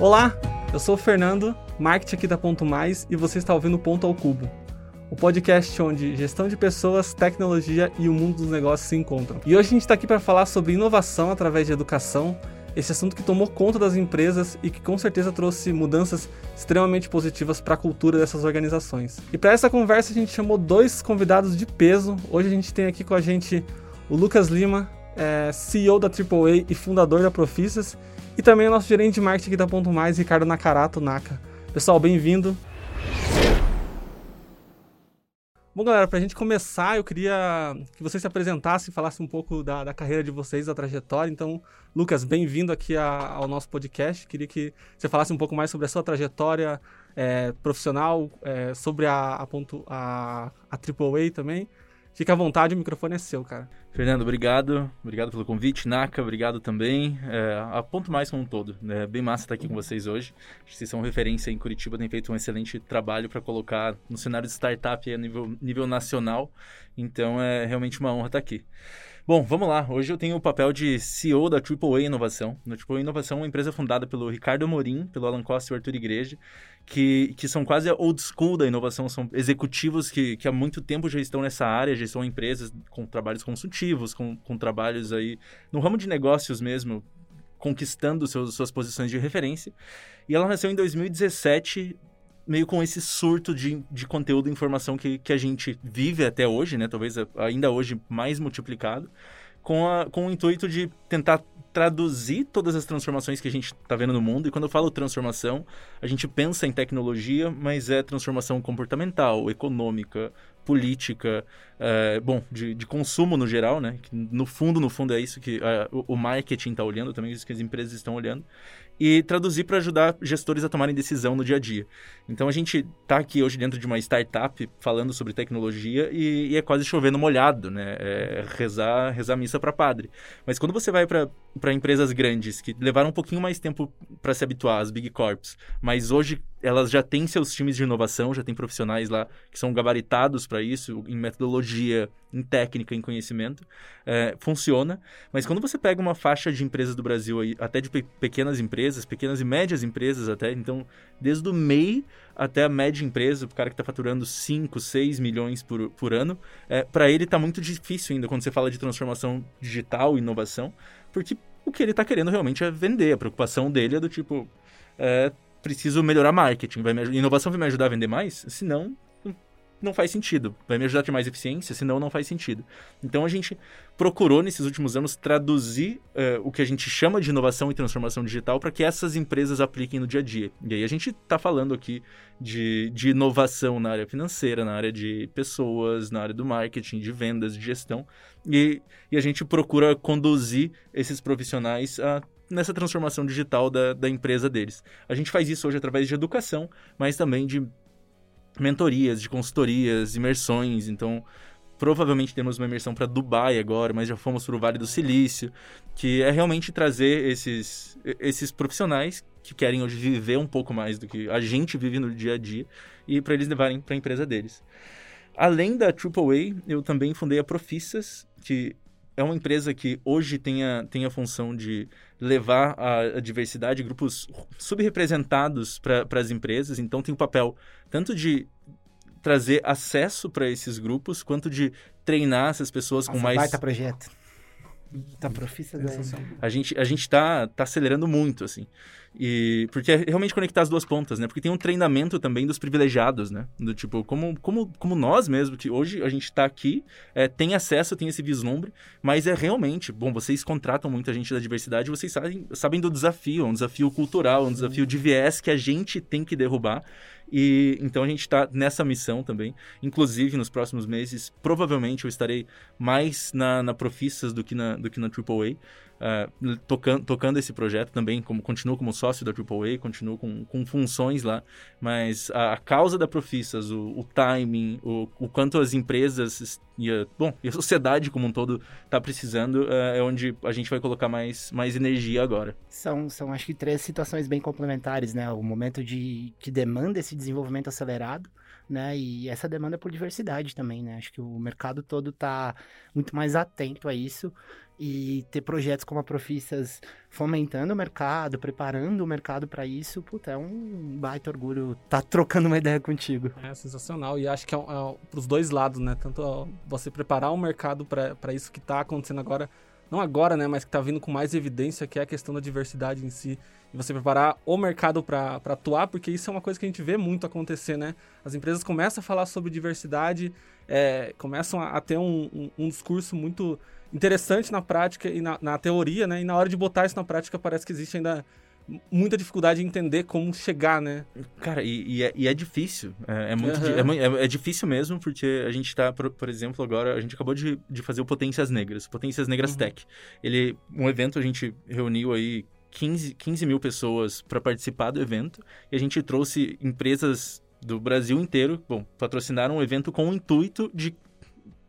Olá, eu sou o Fernando, marketing aqui da Ponto Mais e você está ouvindo Ponto ao Cubo. O podcast onde gestão de pessoas, tecnologia e o mundo dos negócios se encontram. E hoje a gente está aqui para falar sobre inovação através de educação, esse assunto que tomou conta das empresas e que com certeza trouxe mudanças extremamente positivas para a cultura dessas organizações. E para essa conversa a gente chamou dois convidados de peso. Hoje a gente tem aqui com a gente o Lucas Lima, é, CEO da AAA e fundador da Profissas, e também o nosso gerente de marketing aqui da Ponto Mais, Ricardo Nakarato Naka. Pessoal, bem-vindo. Bom, galera, para a gente começar, eu queria que vocês se apresentassem, falassem um pouco da, da carreira de vocês, da trajetória. Então, Lucas, bem-vindo aqui a, ao nosso podcast. Queria que você falasse um pouco mais sobre a sua trajetória é, profissional, é, sobre a, a, ponto, a, a AAA também. Fica à vontade, o microfone é seu, cara. Fernando, obrigado. Obrigado pelo convite. Naka, obrigado também. É, a Ponto Mais como um todo. É bem massa estar aqui com vocês hoje. Acho que vocês são referência em Curitiba, têm feito um excelente trabalho para colocar no cenário de startup a nível, nível nacional. Então é realmente uma honra estar aqui. Bom, vamos lá. Hoje eu tenho o papel de CEO da AAA Inovação. A AAA Inovação é uma empresa fundada pelo Ricardo Amorim, pelo Alan Costa e o Arthur Igreja, que, que são quase old school da inovação. São executivos que, que há muito tempo já estão nessa área, já são empresas com trabalhos consultivos, com, com trabalhos aí no ramo de negócios mesmo, conquistando seus, suas posições de referência. E ela nasceu em 2017 meio com esse surto de, de conteúdo e informação que, que a gente vive até hoje, né? Talvez ainda hoje mais multiplicado, com, a, com o intuito de tentar traduzir todas as transformações que a gente está vendo no mundo. E quando eu falo transformação, a gente pensa em tecnologia, mas é transformação comportamental, econômica, política, é, bom, de, de, consumo no geral, né? No fundo, no fundo é isso que é, o, o marketing está olhando, também isso que as empresas estão olhando e traduzir para ajudar gestores a tomarem decisão no dia a dia. Então a gente está aqui hoje dentro de uma startup falando sobre tecnologia e, e é quase chovendo molhado, né? É rezar, rezar missa para padre. Mas quando você vai para empresas grandes que levaram um pouquinho mais tempo para se habituar às big corps, mas hoje elas já têm seus times de inovação, já tem profissionais lá que são gabaritados para isso, em metodologia, em técnica, em conhecimento, é, funciona. Mas quando você pega uma faixa de empresas do Brasil, aí, até de pe pequenas empresas, pequenas e médias empresas até, então, desde o MEI até a média empresa, o cara que está faturando 5, 6 milhões por, por ano, é, para ele está muito difícil ainda quando você fala de transformação digital, inovação, porque o que ele está querendo realmente é vender. A preocupação dele é do tipo... É, preciso melhorar marketing. Vai me, inovação vai me ajudar a vender mais? Se não, não faz sentido. Vai me ajudar a ter mais eficiência? Senão, não faz sentido. Então, a gente procurou, nesses últimos anos, traduzir uh, o que a gente chama de inovação e transformação digital para que essas empresas apliquem no dia a dia. E aí, a gente está falando aqui de, de inovação na área financeira, na área de pessoas, na área do marketing, de vendas, de gestão. E, e a gente procura conduzir esses profissionais a nessa transformação digital da, da empresa deles. A gente faz isso hoje através de educação, mas também de mentorias, de consultorias, imersões. Então, provavelmente temos uma imersão para Dubai agora, mas já fomos para o Vale do Silício, que é realmente trazer esses, esses profissionais que querem hoje viver um pouco mais do que a gente vive no dia a dia e para eles levarem para a empresa deles. Além da AAA, eu também fundei a Profissas, que é uma empresa que hoje tem a, tem a função de levar a, a diversidade, grupos subrepresentados para as empresas. Então, tem o papel tanto de trazer acesso para esses grupos, quanto de treinar essas pessoas Nossa, com mais. Baita projeto. Tá profissa da... A gente a gente tá, tá acelerando muito assim. E porque é realmente conectar as duas pontas, né? Porque tem um treinamento também dos privilegiados, né? Do tipo, como como como nós mesmo que hoje a gente está aqui, é, tem acesso, tem esse vislumbre, mas é realmente, bom, vocês contratam muita gente da diversidade, vocês sabem, sabem do desafio, um desafio cultural, um desafio de viés que a gente tem que derrubar. E então a gente está nessa missão também. Inclusive, nos próximos meses, provavelmente eu estarei mais na, na Profissas do que na, do que na AAA uh, tocando, tocando esse projeto também, como continuo como sócio da AAA, continuo com, com funções lá, mas a, a causa da Profissas, o, o timing, o, o, quanto as empresas e a, bom, e a sociedade como um todo está precisando, uh, é onde a gente vai colocar mais, mais energia agora. São, são, acho que, três situações bem complementares, né? O momento de que demanda esse desenvolvimento acelerado, né? E essa demanda por diversidade também, né? Acho que o mercado todo está muito mais atento a isso e ter projetos como a Profissas fomentando o mercado, preparando o mercado para isso, puta, é um baita orgulho tá trocando uma ideia contigo. É sensacional e acho que é, é para os dois lados, né? Tanto você preparar o mercado para isso que está acontecendo agora, não agora, né, mas que está vindo com mais evidência, que é a questão da diversidade em si e você preparar o mercado para atuar, porque isso é uma coisa que a gente vê muito acontecer, né? As empresas começam a falar sobre diversidade, é, começam a, a ter um, um, um, discurso muito interessante na prática e na, na, teoria, né? E na hora de botar isso na prática parece que existe ainda muita dificuldade em entender como chegar, né? Cara, e, e, é, e é, difícil. É, é muito uhum. é, é, difícil mesmo, porque a gente tá, por, por, exemplo, agora, a gente acabou de, de fazer o Potências Negras, Potências Negras uhum. Tech. Ele, um evento, a gente reuniu aí 15, 15 mil pessoas para participar do evento e a gente trouxe empresas do Brasil inteiro, bom, patrocinaram um evento com o intuito de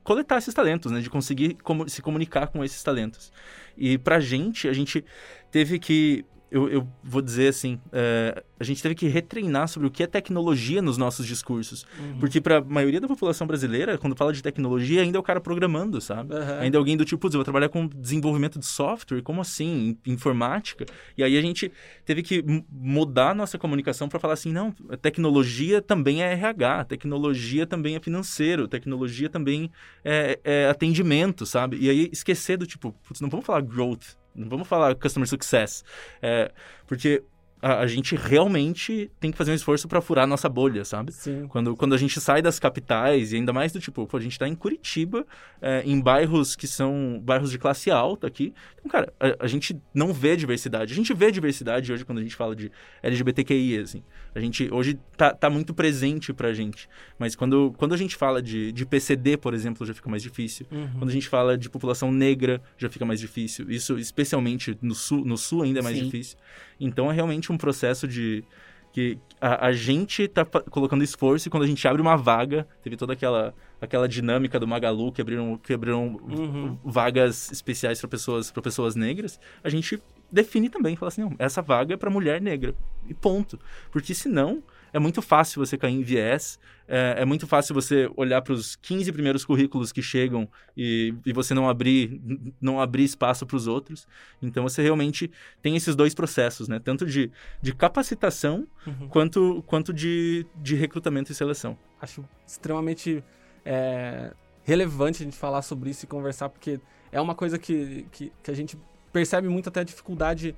coletar esses talentos, né, de conseguir como, se comunicar com esses talentos. E pra gente, a gente teve que eu, eu vou dizer assim, é, a gente teve que retreinar sobre o que é tecnologia nos nossos discursos. Uhum. Porque para a maioria da população brasileira, quando fala de tecnologia, ainda é o cara programando, sabe? Uhum. Ainda é alguém do tipo, eu vou trabalhar com desenvolvimento de software, como assim? Informática? E aí a gente teve que mudar a nossa comunicação para falar assim, não, tecnologia também é RH, tecnologia também é financeiro, tecnologia também é, é atendimento, sabe? E aí esquecer do tipo, putz, não vamos falar growth, não vamos falar customer success. É, porque a, gente realmente tem que fazer um esforço para furar a nossa bolha, sabe? Sim. Quando, quando a gente sai das capitais, e ainda mais do tipo, pô, a gente está em Curitiba, é, em bairros que são bairros de classe alta aqui. Então, cara, a, a, gente não vê diversidade. A gente vê diversidade hoje quando a gente fala de LGBTQI, assim. A gente hoje tá, tá muito presente pra gente. Mas quando, quando a gente fala de, de PCD, por exemplo, já fica mais difícil. Uhum. Quando a gente fala de população negra, já fica mais difícil. Isso, especialmente no sul, no sul ainda é mais Sim. difícil. Então, é realmente um processo de que a, a, gente tá colocando esforço e quando a gente abre uma vaga, teve toda aquela, aquela dinâmica do Magalu que abriram, que abriram uhum. vagas especiais para pessoas, pessoas negras, a gente define também, fala assim, não, essa vaga é para mulher negra e ponto. Porque senão é muito fácil você cair em viés, é, é muito fácil você olhar para os 15 primeiros currículos que chegam e, e você não abrir, não abrir espaço para os outros. Então você realmente tem esses dois processos, né? Tanto de, de capacitação uhum. quanto, quanto de, de recrutamento e seleção. Acho extremamente é, relevante a gente falar sobre isso e conversar, porque é uma coisa que, que, que a gente percebe muito até a dificuldade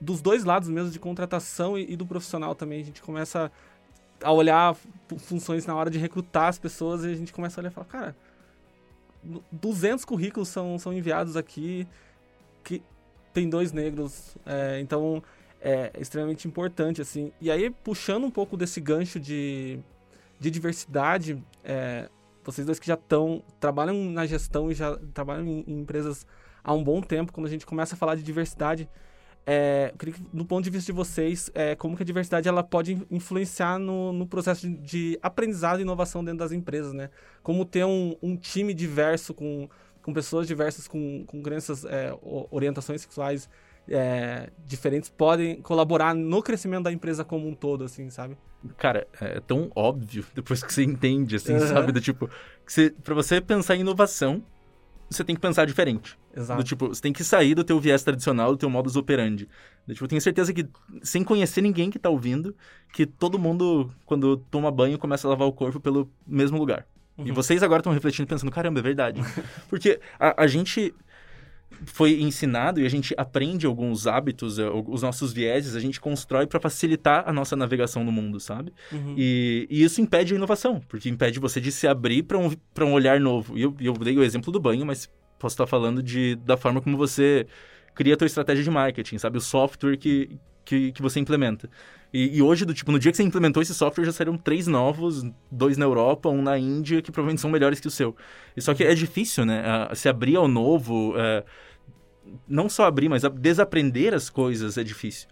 dos dois lados mesmo, de contratação e, e, do profissional também. A gente começa a olhar funções na hora de recrutar as pessoas e a gente começa a olhar e falar, cara, 200 currículos são, são enviados aqui, que tem dois negros, é, então é extremamente importante, assim. E aí, puxando um pouco desse gancho de, de diversidade, é, vocês dois que já estão, trabalham na gestão e já trabalham em, em empresas há um bom tempo, quando a gente começa a falar de diversidade, é, do ponto de vista de vocês, é, como que a diversidade ela pode influenciar no, no processo de, de, aprendizado e inovação dentro das empresas, né? Como ter um, um time diverso, com, com pessoas diversas, com, com crenças, é, orientações sexuais é, diferentes, podem colaborar no crescimento da empresa como um todo, assim, sabe? Cara, é tão óbvio depois que você entende, assim, uhum. sabe? Do tipo, que você, pra você pensar em inovação, você tem que pensar diferente. Exato. Do tipo, você tem que sair do teu viés tradicional, do teu modus operandi. Do, tipo, eu tenho certeza que, sem conhecer ninguém que tá ouvindo, que todo mundo, quando toma banho, começa a lavar o corpo pelo mesmo lugar. Uhum. E vocês agora estão refletindo, pensando, caramba, é verdade. Porque a, a gente foi ensinado e a gente aprende alguns hábitos, eh, os nossos vieses, a gente constrói para facilitar a nossa navegação no mundo, sabe? Uhum. E, e, isso impede a inovação, porque impede você de se abrir para um, um olhar novo. E eu, eu dei o exemplo do banho, mas posso estar falando de, da forma como você cria a tua estratégia de marketing, sabe? O software que, que, que você implementa. E, e, hoje, do tipo, no dia que você implementou esse software, já saíram três novos, dois na Europa, um na Índia, que provavelmente são melhores que o seu. E só que é difícil, né? se abrir ao novo, é, não só abrir, mas desaprender as coisas é difícil.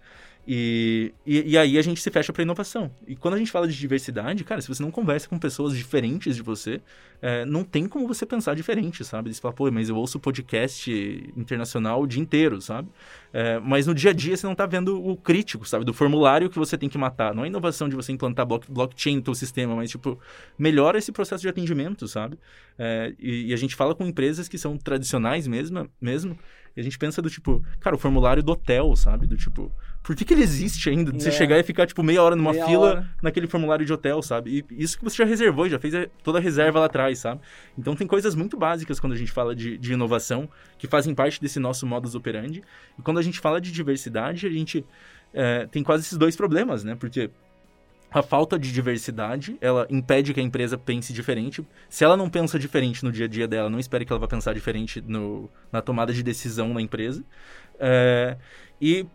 E, e, e, aí a gente se fecha para inovação. E quando a gente fala de diversidade, cara, se você não conversa com pessoas diferentes de você, é, não tem como você pensar diferente, sabe? Você fala, pô, mas eu ouço podcast internacional o dia inteiro, sabe? É, mas no dia a dia você não tá vendo o crítico, sabe? Do formulário que você tem que matar. Não é inovação de você implantar block, blockchain no seu sistema, mas, tipo, melhora esse processo de atendimento, sabe? É, e, e, a gente fala com empresas que são tradicionais mesmo, mesmo e a gente pensa do tipo, cara, o formulário do hotel, sabe? Do tipo, por que, que ele existe ainda? De você é. chegar e ficar, tipo, meia hora numa meia fila hora. naquele formulário de hotel, sabe? E isso que você já reservou, já fez toda a reserva lá atrás, sabe? Então tem coisas muito básicas quando a gente fala de, de inovação, que fazem parte desse nosso modus operandi. E quando a gente fala de diversidade, a gente é, tem quase esses dois problemas, né? Porque a falta de diversidade, ela impede que a empresa pense diferente. Se ela não pensa diferente no dia a dia dela, não espere que ela vá pensar diferente no, na tomada de decisão na empresa. É, e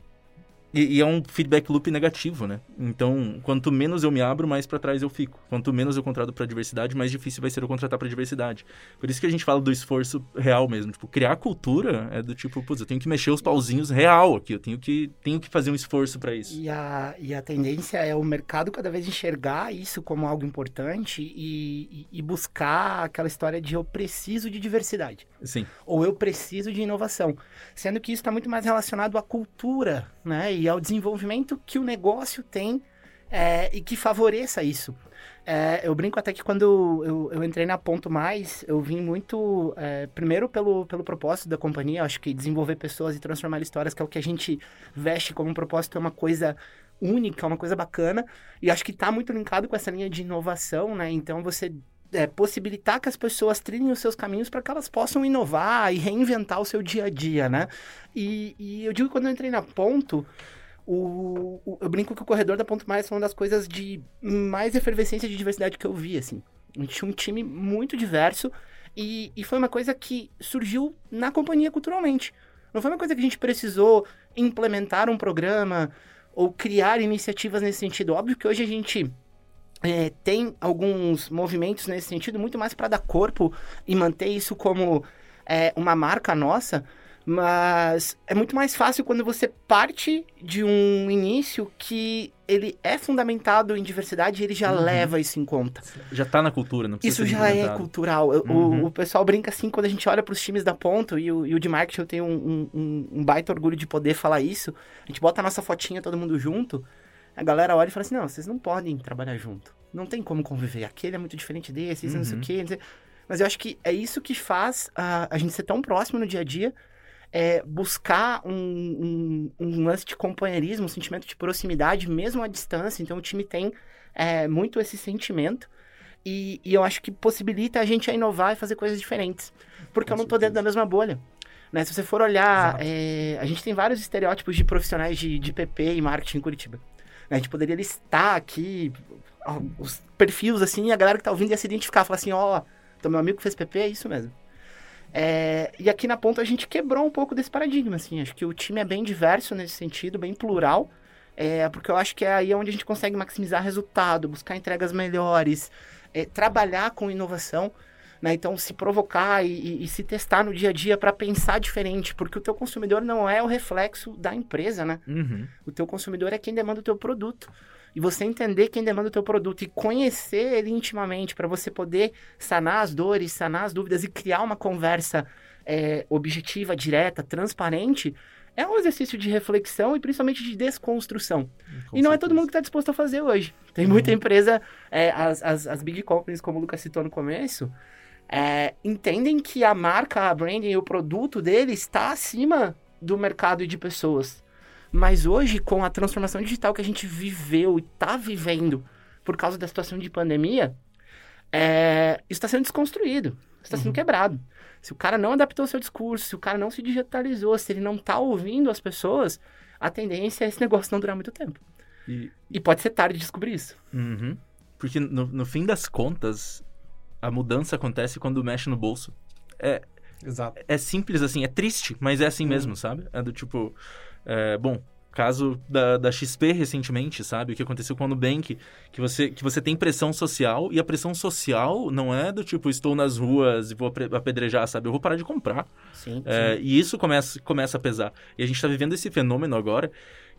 e, e, é um feedback loop negativo, né? Então, quanto menos eu me abro, mais para trás eu fico. Quanto menos eu contrato para diversidade, mais difícil vai ser eu contratar para diversidade. Por isso que a gente fala do esforço real mesmo. Tipo, criar cultura é do tipo, putz, eu tenho que mexer os pauzinhos real aqui. Eu tenho que, tenho que fazer um esforço para isso. E a, e a tendência é o mercado cada vez enxergar isso como algo importante e, e, e buscar aquela história de eu preciso de diversidade. Sim. Ou eu preciso de inovação. Sendo que isso está muito mais relacionado à cultura, né? E ao desenvolvimento que o negócio tem é, e que favoreça isso. É, eu brinco até que quando eu, eu, entrei na Ponto Mais, eu vim muito, é, primeiro pelo, pelo propósito da companhia, acho que desenvolver pessoas e transformar histórias, que é o que a gente veste como um propósito, é uma coisa única, é uma coisa bacana, e acho que está muito linkado com essa linha de inovação, né? Então você é, possibilitar que as pessoas trilhem os seus caminhos para que elas possam inovar e reinventar o seu dia a dia, né? E, e eu digo que quando eu entrei na Ponto, o, o, eu brinco que o corredor da Ponto Mais foi uma das coisas de mais efervescência de diversidade que eu vi, assim. A gente tinha um time muito diverso e, e foi uma coisa que surgiu na companhia culturalmente. Não foi uma coisa que a gente precisou implementar um programa ou criar iniciativas nesse sentido. Óbvio que hoje a gente é, tem alguns movimentos nesse sentido, muito mais para dar corpo e manter isso como é, uma marca nossa, mas é muito mais fácil quando você parte de um início que ele é fundamentado em diversidade e ele já uhum. leva isso em conta. Já está na cultura, não precisa Isso já é cultural. Uhum. O, o, pessoal brinca assim quando a gente olha para os times da ponta e o, e o de marketing eu tenho um, um, um, baita orgulho de poder falar isso. A gente bota a nossa fotinha todo mundo junto, a galera olha e fala assim, não, vocês não podem trabalhar junto. Não tem como conviver. Aquele é muito diferente desse, isso uhum. não sei o uhum. quê. Mas eu acho que é isso que faz a, a gente ser tão próximo no dia a dia é, buscar um, um, um, lance de companheirismo, um sentimento de proximidade, mesmo à distância. Então, o time tem é, muito esse sentimento. E, e, eu acho que possibilita a gente a inovar e fazer coisas diferentes. Porque Com eu não estou dentro da mesma bolha. Né? Se você for olhar, é, a gente tem vários estereótipos de profissionais de, de PP e marketing em Curitiba. A gente poderia listar aqui os perfis, assim, e a galera que está ouvindo ia se identificar. Falar assim, ó, oh, então meu amigo fez PP, é isso mesmo. É, e aqui na ponta a gente quebrou um pouco desse paradigma, assim. Acho que o time é bem diverso nesse sentido, bem plural. É, porque eu acho que é aí onde a gente consegue maximizar resultado, buscar entregas melhores, é, trabalhar com inovação. Né? Então, se provocar e, e, e, se testar no dia a dia para pensar diferente, porque o teu consumidor não é o reflexo da empresa, né? Uhum. O teu consumidor é quem demanda o teu produto e você entender quem demanda o teu produto e conhecer ele intimamente para você poder sanar as dores, sanar as dúvidas e criar uma conversa é, objetiva, direta, transparente, é um exercício de reflexão e principalmente de desconstrução. Com e não certeza. é todo mundo que está disposto a fazer hoje. Tem muita uhum. empresa, é, as, as, as, big companies, como o Lucas citou no começo, é, entendem que a marca, a branding e o produto dele está acima do mercado e de pessoas. Mas hoje, com a transformação digital que a gente viveu e está vivendo por causa da situação de pandemia, é, isso está sendo desconstruído, está sendo uhum. quebrado. Se o cara não adaptou o seu discurso, se o cara não se digitalizou, se ele não está ouvindo as pessoas, a tendência é esse negócio não durar muito tempo. E, e pode ser tarde de descobrir isso. Uhum. Porque no, no fim das contas, a mudança acontece quando mexe no bolso. É, Exato. É simples assim, é triste, mas é assim uhum. mesmo, sabe? É do tipo. É, bom, caso da, da XP recentemente, sabe? O que aconteceu com o Nubank, que você, que você tem pressão social, e a pressão social não é do tipo, estou nas ruas e vou apedrejar, sabe? Eu vou parar de comprar. Sim, é, sim. E isso começa, começa a pesar. E a gente está vivendo esse fenômeno agora,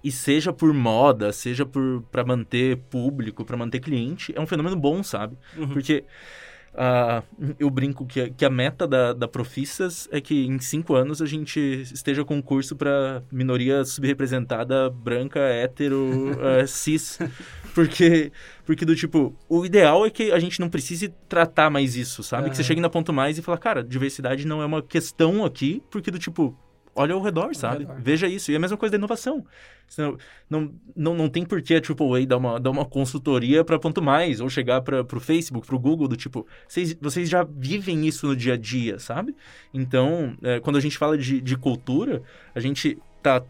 e seja por moda, seja por para manter público, para manter cliente, é um fenômeno bom, sabe? Uhum. Porque Uh, eu brinco que, a, que a meta da, da Profissas é que em cinco anos a gente esteja com um curso para minoria subrepresentada, branca, hétero, uh, cis. Porque, porque do tipo, o ideal é que a gente não precise tratar mais isso, sabe? Que você chegue na ponto mais e fala, cara, diversidade não é uma questão aqui, porque do tipo, olha ao redor, sabe? Redor. Veja isso. E é a mesma coisa da inovação. Não, não, não, não tem por que a AAA dar uma, dar uma consultoria para ponto mais, ou chegar para o Facebook, para o Google, do tipo, vocês, vocês já vivem isso no dia a dia, sabe? Então, é, quando a gente fala de, de cultura, a gente tá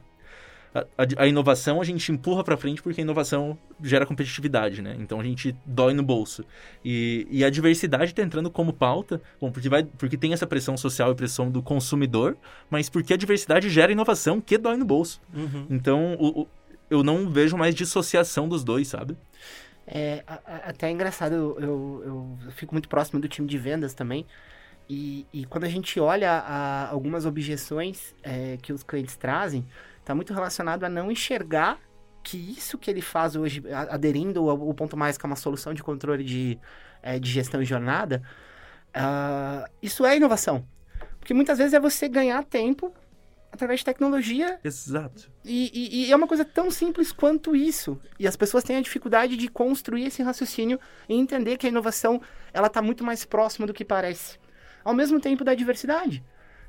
a, a, inovação a gente empurra para frente porque a inovação gera competitividade, né? Então a gente dói no bolso. E, e a diversidade está entrando como pauta, bom, porque, vai, porque tem essa pressão social e pressão do consumidor, mas porque a diversidade gera inovação que dói no bolso. Uhum. Então o, o, eu não vejo mais dissociação dos dois, sabe? É, até é engraçado, eu, eu, eu, fico muito próximo do time de vendas também. E, e quando a gente olha algumas objeções é, que os clientes trazem, está muito relacionado a não enxergar que isso que ele faz hoje, aderindo ao, ponto mais que é uma solução de controle de, é, de gestão e jornada, uh, isso é inovação. Porque muitas vezes é você ganhar tempo através de tecnologia. Exato. E, e, e, é uma coisa tão simples quanto isso. E as pessoas têm a dificuldade de construir esse raciocínio e entender que a inovação ela está muito mais próxima do que parece. Ao mesmo tempo da diversidade.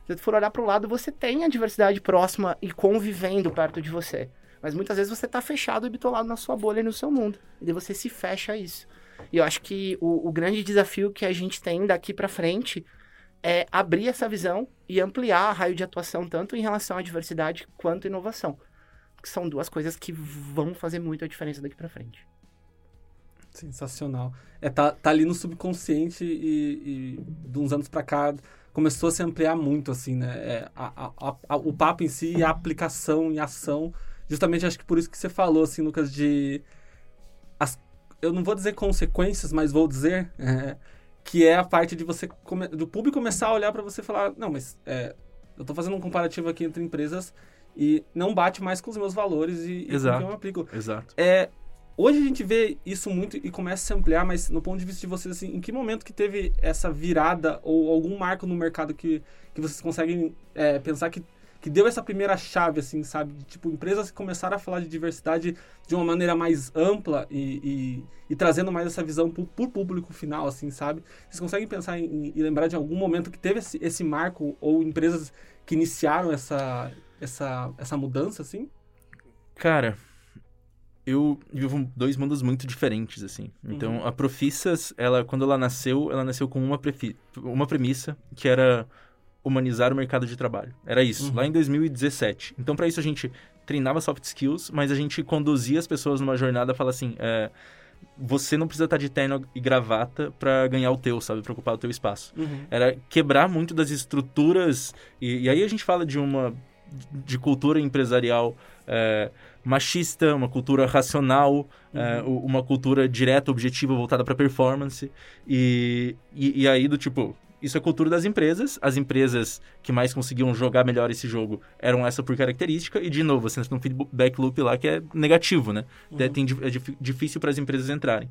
Se você for olhar para o lado, você tem a diversidade próxima e convivendo perto de você. Mas muitas vezes você está fechado e bitolado na sua bolha e no seu mundo. E daí você se fecha a isso. E eu acho que o, o grande desafio que a gente tem daqui para frente é abrir essa visão e ampliar a raio de atuação tanto em relação à diversidade quanto à inovação. Que são duas coisas que vão fazer muito a diferença daqui para frente. Sensacional. É, tá, tá ali no subconsciente e, e de uns anos para cá começou a se ampliar muito, assim, né? É, a, a, a, o papo em si e a aplicação em ação. Justamente acho que por isso que você falou, assim, Lucas, de. As, eu não vou dizer consequências, mas vou dizer. É, que é a parte de você come, do público começar a olhar para você e falar, não, mas é, eu estou fazendo um comparativo aqui entre empresas e não bate mais com os meus valores e, Exato. e eu aplico. Exato. É, Hoje a gente vê isso muito e começa a se ampliar, mas no ponto de vista de vocês, assim, em que momento que teve essa virada ou algum marco no mercado que, que vocês conseguem é, pensar que, que deu essa primeira chave, assim, sabe? Tipo, empresas começaram a falar de diversidade de uma maneira mais ampla e, e, e trazendo mais essa visão para o público final, assim, sabe? Vocês conseguem pensar em, e lembrar de algum momento que teve esse, esse marco ou empresas que iniciaram essa, essa, essa mudança, assim? Cara, eu vivo dois mundos muito diferentes, assim. Então, uhum. a Profissas, ela, quando ela nasceu, ela nasceu com uma, prefi... uma premissa, que era humanizar o mercado de trabalho. Era isso, uhum. lá em 2017. Então, para isso, a gente treinava soft skills, mas a gente conduzia as pessoas numa jornada, fala assim, é, você não precisa estar de terno e gravata para ganhar o teu, sabe? Para ocupar o teu espaço. Uhum. Era quebrar muito das estruturas, e, e aí a gente fala de uma de cultura empresarial é, machista, uma cultura racional, uhum. uma cultura direta, objetiva, voltada para performance. E, e, e, aí, do tipo, isso é cultura das empresas. As empresas que mais conseguiam jogar melhor esse jogo eram essa por característica. E, de novo, você entra num feedback loop lá que é negativo, né? Uhum. É, tem, é difícil para as empresas entrarem.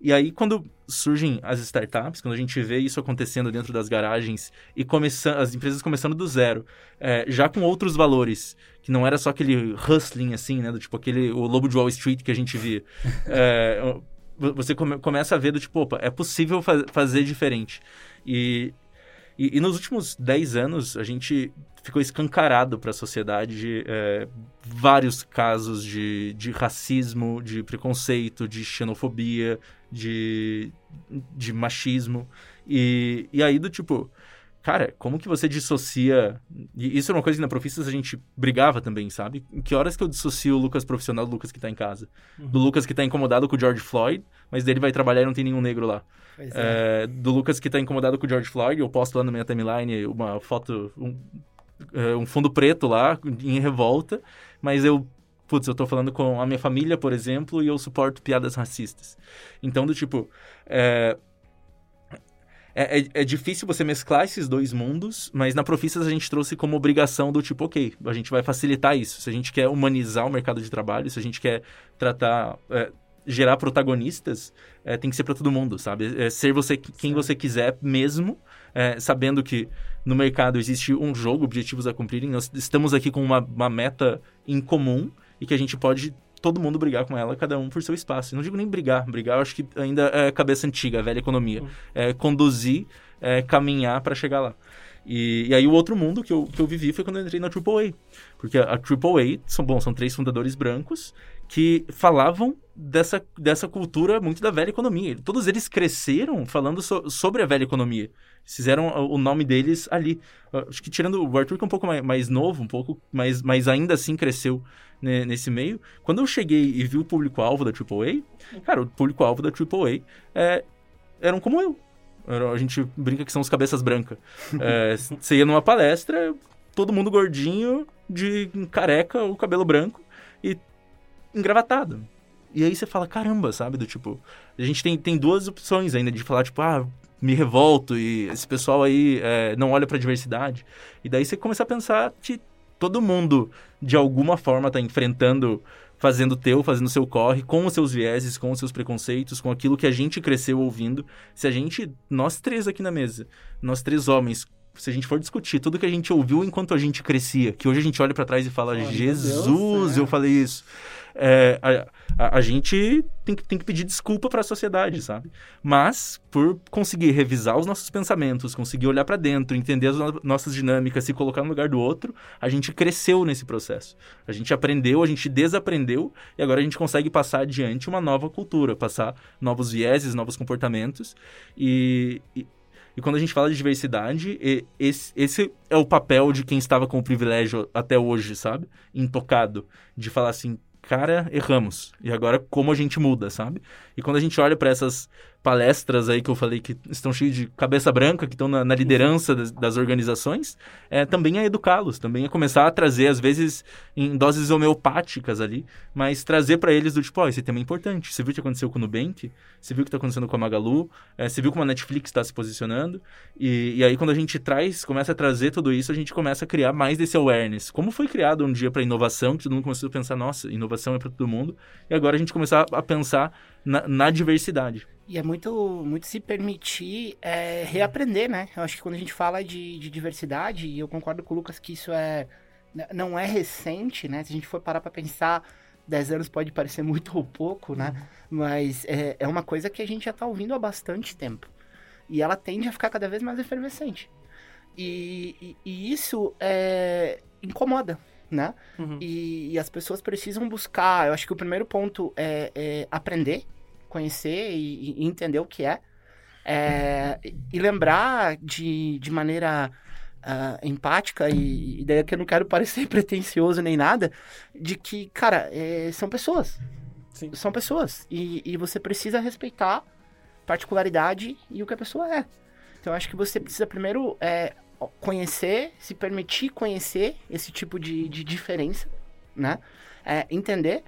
E aí, quando surgem as startups, quando a gente vê isso acontecendo dentro das garagens e começando, as empresas começando do zero, é, já com outros valores, que não era só aquele hustling, assim, né? Do tipo aquele o lobo de Wall Street que a gente via. é, você come, começa a ver do tipo, opa, é possível fa fazer diferente. E, e, e, nos últimos 10 anos, a gente ficou escancarado para a sociedade é, vários casos de, de racismo, de preconceito, de xenofobia, de, de machismo. E, e aí, do tipo, cara, como que você dissocia. E isso é uma coisa que na Profissas a gente brigava também, sabe? Em que horas que eu dissocio o Lucas profissional do Lucas que tá em casa? Uhum. Do Lucas que tá incomodado com o George Floyd, mas dele vai trabalhar e não tem nenhum negro lá. É. É, do Lucas que tá incomodado com o George Floyd, eu posto lá na minha timeline uma foto, um, é, um fundo preto lá, em revolta, mas eu putz, eu tô falando com a minha família, por exemplo, e eu suporto piadas racistas. Então, do tipo, é, é, é, é, difícil você mesclar esses dois mundos, mas na Profissas a gente trouxe como obrigação do tipo, ok, a gente vai facilitar isso. Se a gente quer humanizar o mercado de trabalho, se a gente quer tratar, é, gerar protagonistas, é, tem que ser para todo mundo, sabe? É, ser você quem você quiser mesmo, é, sabendo que no mercado existe um jogo, objetivos a cumprirem. Nós estamos aqui com uma, uma meta em comum e que a gente pode todo mundo brigar com ela, cada um por seu espaço. Não digo nem brigar, brigar eu acho que ainda é cabeça antiga, velha economia. Uhum. É conduzir, é caminhar para chegar lá. E, e, aí o outro mundo que eu, que eu vivi foi quando eu entrei na AAA. Porque a, a AAA, são, bom, são três fundadores brancos que falavam dessa, dessa cultura muito da velha economia. Todos eles cresceram falando so, sobre a velha economia. Fizeram o nome deles ali. Acho que tirando o Arthur, que é um pouco mais, mais novo, um pouco, mas, mas ainda assim cresceu né, nesse meio. Quando eu cheguei e vi o público-alvo da AAA, cara, o público-alvo da AAA é, eram como eu. A gente brinca que são os cabeças brancas. É, você ia numa palestra, todo mundo gordinho, de careca, o cabelo branco e engravatado. E aí você fala, caramba, sabe? Do tipo, a gente tem, tem duas opções ainda de falar, tipo, ah, me revolto e esse pessoal aí é, não olha pra diversidade. E daí você começa a pensar que todo mundo, de alguma forma, está enfrentando, fazendo teu, fazendo seu corre, com os seus vieses, com os seus preconceitos, com aquilo que a gente cresceu ouvindo. Se a gente, nós três aqui na mesa, nós três homens, se a gente for discutir tudo que a gente ouviu enquanto a gente crescia, que hoje a gente olha para trás e fala, oh, Jesus, Deus, eu é. falei isso é, a, a, a, gente tem que, tem que pedir desculpa para a sociedade, sabe? Mas, por conseguir revisar os nossos pensamentos, conseguir olhar para dentro, entender as no nossas dinâmicas, se colocar no lugar do outro, a gente cresceu nesse processo. A gente aprendeu, a gente desaprendeu e agora a gente consegue passar adiante uma nova cultura, passar novos vieses, novos comportamentos e, e e quando a gente fala de diversidade, esse, esse é o papel de quem estava com o privilégio até hoje, sabe? Intocado. De falar assim, cara, erramos. E agora como a gente muda, sabe? E quando a gente olha para essas palestras aí que eu falei que estão cheias de cabeça branca, que estão na, na liderança das, das, organizações, é, também é educá-los, também é começar a trazer, às vezes, em doses homeopáticas ali, mas trazer para eles do tipo, ó, oh, esse tema é importante. Você viu o que aconteceu com o Nubank? Você viu o que está acontecendo com a Magalu? É, você viu como a Netflix está se posicionando? E, e aí, quando a gente traz, começa a trazer tudo isso, a gente começa a criar mais desse awareness. Como foi criado um dia para inovação, que todo mundo começou a pensar, nossa, inovação é para todo mundo, e agora a gente começar a pensar na, na diversidade. E é muito, muito se permitir é, reaprender, né? Eu acho que quando a gente fala de, de diversidade, e eu concordo com o Lucas que isso é não é recente, né? Se a gente for parar para pensar, 10 anos pode parecer muito ou pouco, né? Uhum. Mas é, é uma coisa que a gente já está ouvindo há bastante tempo. E ela tende a ficar cada vez mais efervescente. E, e, e isso é, incomoda, né? Uhum. E, e, as pessoas precisam buscar. Eu acho que o primeiro ponto é, é aprender conhecer e, e entender o que é. é e lembrar de, de maneira uh, empática, e, e daí que eu não quero parecer pretencioso nem nada, de que, cara, é, são pessoas. Sim. São pessoas. E, e você precisa respeitar particularidade e o que a pessoa é. Então, acho que você precisa primeiro é, conhecer, se permitir conhecer esse tipo de, de diferença, né? É, entender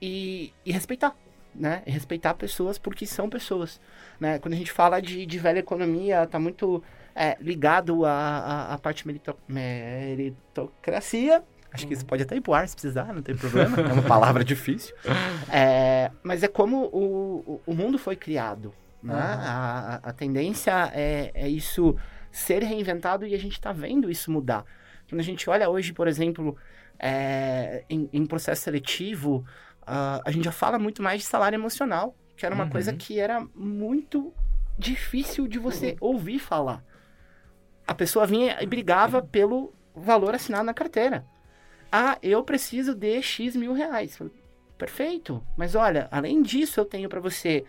e, e respeitar né? Respeitar pessoas porque são pessoas, né? Quando a gente fala de, de velha economia, tá muito é, ligado à, à, parte merito, meritocracia. Acho que isso pode até ir pro ar se precisar, não tem problema. é uma palavra difícil. É, mas é como o, o mundo foi criado, né? Uhum. A, a, tendência é, é isso ser reinventado e a gente está vendo isso mudar. Quando a gente olha hoje, por exemplo, é, em, em processo seletivo, uh, a gente já fala muito mais de salário emocional, que era uma uhum. coisa que era muito difícil de você uhum. ouvir falar. A pessoa vinha e brigava pelo valor assinado na carteira. Ah, eu preciso de X mil reais. Perfeito. Mas olha, além disso, eu tenho para você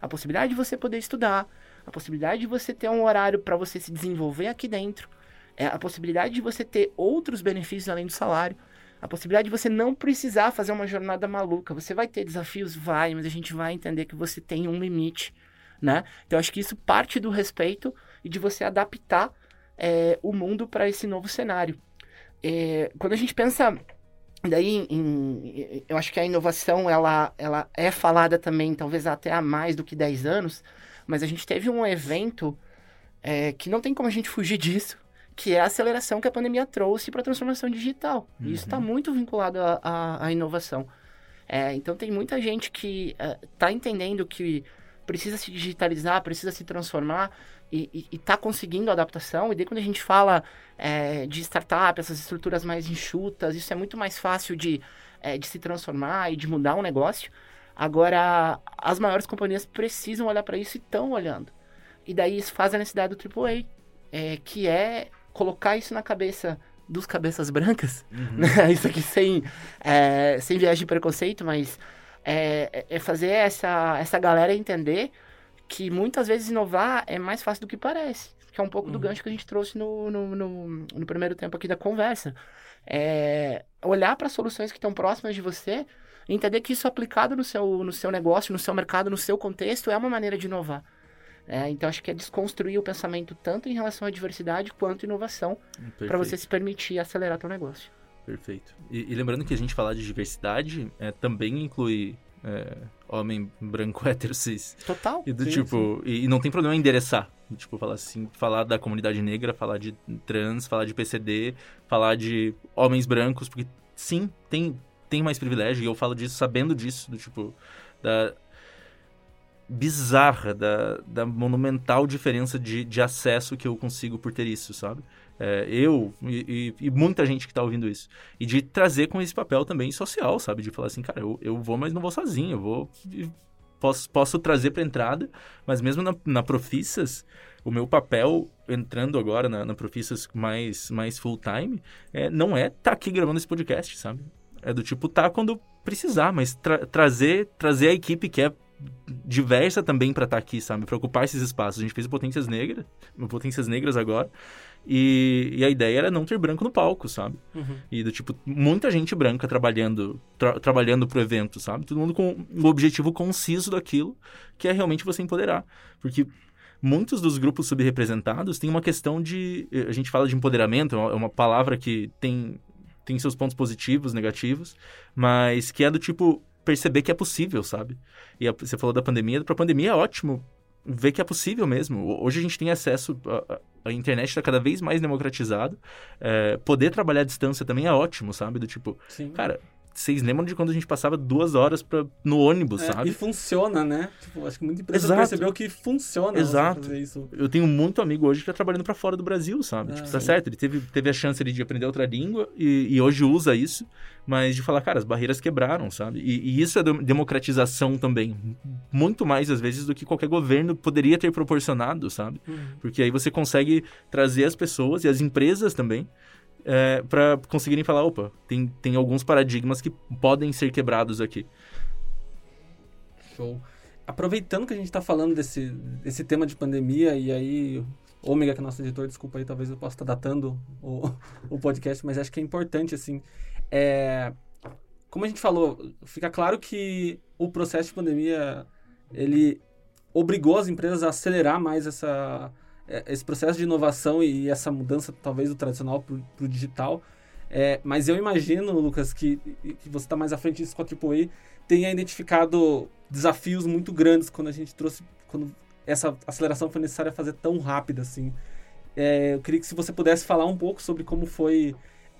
a possibilidade de você poder estudar, a possibilidade de você ter um horário para você se desenvolver aqui dentro, é, a possibilidade de você ter outros benefícios além do salário. A possibilidade de você não precisar fazer uma jornada maluca. Você vai ter desafios? Vai, mas a gente vai entender que você tem um limite, né? Então, acho que isso parte do respeito e de você adaptar é, o mundo para esse novo cenário. É, quando a gente pensa daí em, eu acho que a inovação ela, ela é falada também talvez até há mais do que 10 anos mas a gente teve um evento é, que não tem como a gente fugir disso, que é a aceleração que a pandemia trouxe para a transformação digital. Uhum. E isso está muito vinculado à inovação. É, então tem muita gente que está é, entendendo que precisa se digitalizar, precisa se transformar e está conseguindo adaptação. E daí quando a gente fala é, de startup, essas estruturas mais enxutas, isso é muito mais fácil de, é, de se transformar e de mudar um negócio. Agora, as maiores companhias precisam olhar para isso e estão olhando. E daí isso faz a necessidade do AAA, é, que é colocar isso na cabeça dos cabeças brancas, uhum. né? isso aqui sem, é, sem viagem de preconceito, mas é, é, fazer essa, essa galera entender que muitas vezes inovar é mais fácil do que parece. Que é um pouco uhum. do gancho que a gente trouxe no, no, no, no primeiro tempo aqui da conversa. É olhar para soluções que estão próximas de você, entender que isso aplicado no seu, no seu negócio, no seu mercado, no seu contexto, é uma maneira de inovar. É, então acho que é desconstruir o pensamento tanto em relação à diversidade quanto à inovação para você se permitir acelerar seu negócio. Perfeito. E, e, lembrando que a gente falar de diversidade é, também inclui é, homem branco hétero cis. Total. E do sim, tipo, sim. E, e, não tem problema endereçar. Tipo, falar assim, falar da comunidade negra, falar de trans, falar de PCD, falar de homens brancos, porque sim, tem, tem mais privilégio, e eu falo disso sabendo disso, do tipo, da, bizarra, da, da monumental diferença de, de acesso que eu consigo por ter isso, sabe? É, eu e, e, muita gente que está ouvindo isso. E de trazer com esse papel também social, sabe? De falar assim, cara, eu, eu vou, mas não vou sozinho, eu vou. Posso, posso trazer para entrada, mas mesmo na, na Profissas, o meu papel entrando agora na, na Profissas mais, mais full time é, não é tá aqui gravando esse podcast, sabe? É do tipo, tá quando precisar, mas tra trazer, trazer a equipe que é diversa também para estar tá aqui, sabe? Para ocupar esses espaços. A gente fez o Potências Negras, Potências Negras agora, e, e, a ideia era não ter branco no palco, sabe? Uhum. E do tipo, muita gente branca trabalhando tra trabalhando pro evento, sabe? Todo mundo com o objetivo conciso daquilo, que é realmente você empoderar. Porque muitos dos grupos subrepresentados têm uma questão de... A gente fala de empoderamento, é uma é palavra que tem, tem seus pontos positivos, negativos, mas que é do tipo perceber que é possível, sabe? E você falou da pandemia, para a pandemia é ótimo ver que é possível mesmo. Hoje a gente tem acesso, a, a internet está cada vez mais democratizado. É, poder trabalhar à distância também é ótimo, sabe? Do tipo, Sim. cara, vocês lembram de quando a gente passava duas horas pra, no ônibus, é, sabe? E funciona, né? Tipo, acho que muita empresa Exato. percebeu que funciona Exato. fazer isso. Eu tenho muito amigo hoje que tá trabalhando para fora do Brasil, sabe? É, tipo, tá certo, ele teve, teve a chance ali, de aprender outra língua e, e, hoje usa isso, mas de falar, cara, as barreiras quebraram, sabe? E, e isso é democratização também. Muito mais, às vezes, do que qualquer governo poderia ter proporcionado, sabe? Uhum. Porque aí você consegue trazer as pessoas e as empresas também é, para conseguirem falar, opa, tem, tem alguns paradigmas que podem ser quebrados aqui. Show. Aproveitando que a gente está falando desse, desse tema de pandemia, e aí, Ômega, que é nosso editor, desculpa aí, talvez eu possa estar datando o, o podcast, mas acho que é importante, assim, é, como a gente falou, fica claro que o processo de pandemia, ele obrigou as empresas a acelerar mais essa esse processo de inovação e essa mudança, talvez, do tradicional para o digital. É, mas eu imagino, Lucas, que, que você está mais à frente disso com a AAA, tenha identificado desafios muito grandes quando a gente trouxe, quando essa aceleração foi necessária fazer tão rápida assim. É, eu queria que se você pudesse falar um pouco sobre como foi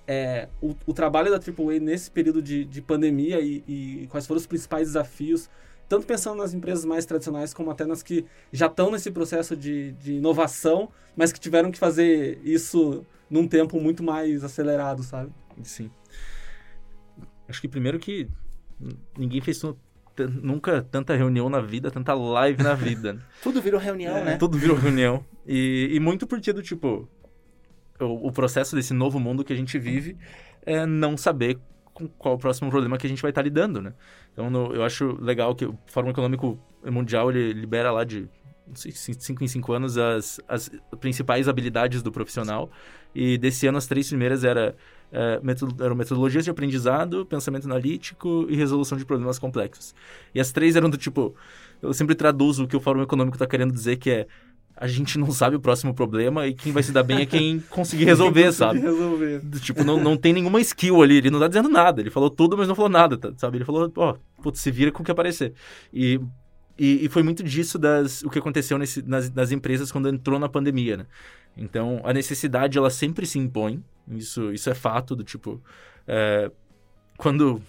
é, o, o, trabalho da AAA nesse período de, de pandemia e, e, quais foram os principais desafios tanto pensando nas empresas mais tradicionais como até nas que já estão nesse processo de, de inovação, mas que tiveram que fazer isso num tempo muito mais acelerado, sabe? Sim. Acho que primeiro que ninguém fez nunca tanta reunião na vida, tanta live na vida. Tudo virou reunião, é, né? Tudo virou reunião. E, e muito porque do tipo, o, o, processo desse novo mundo que a gente vive é não saber com qual o próximo problema que a gente vai estar lidando, né? Então, no, eu acho legal que o Fórum Econômico Mundial ele libera lá de 5 em 5 anos as, as principais habilidades do profissional. E desse ano, as três primeiras é, eram metodologias de aprendizado, pensamento analítico e resolução de problemas complexos. E as três eram do tipo... Eu sempre traduzo o que o Fórum Econômico está querendo dizer, que é a gente não sabe o próximo problema e quem vai se dar bem é quem conseguir resolver, sabe? resolver. Tipo, não, não tem nenhuma skill ali, ele não tá dizendo nada. Ele falou tudo, mas não falou nada, tá, sabe? Ele falou, ó, oh, putz, se vira com o que aparecer. E e, e, foi muito disso das, o que aconteceu nesse, nas, nas empresas quando entrou na pandemia, né? Então, a necessidade, ela sempre se impõe. Isso, isso é fato do tipo... É, quando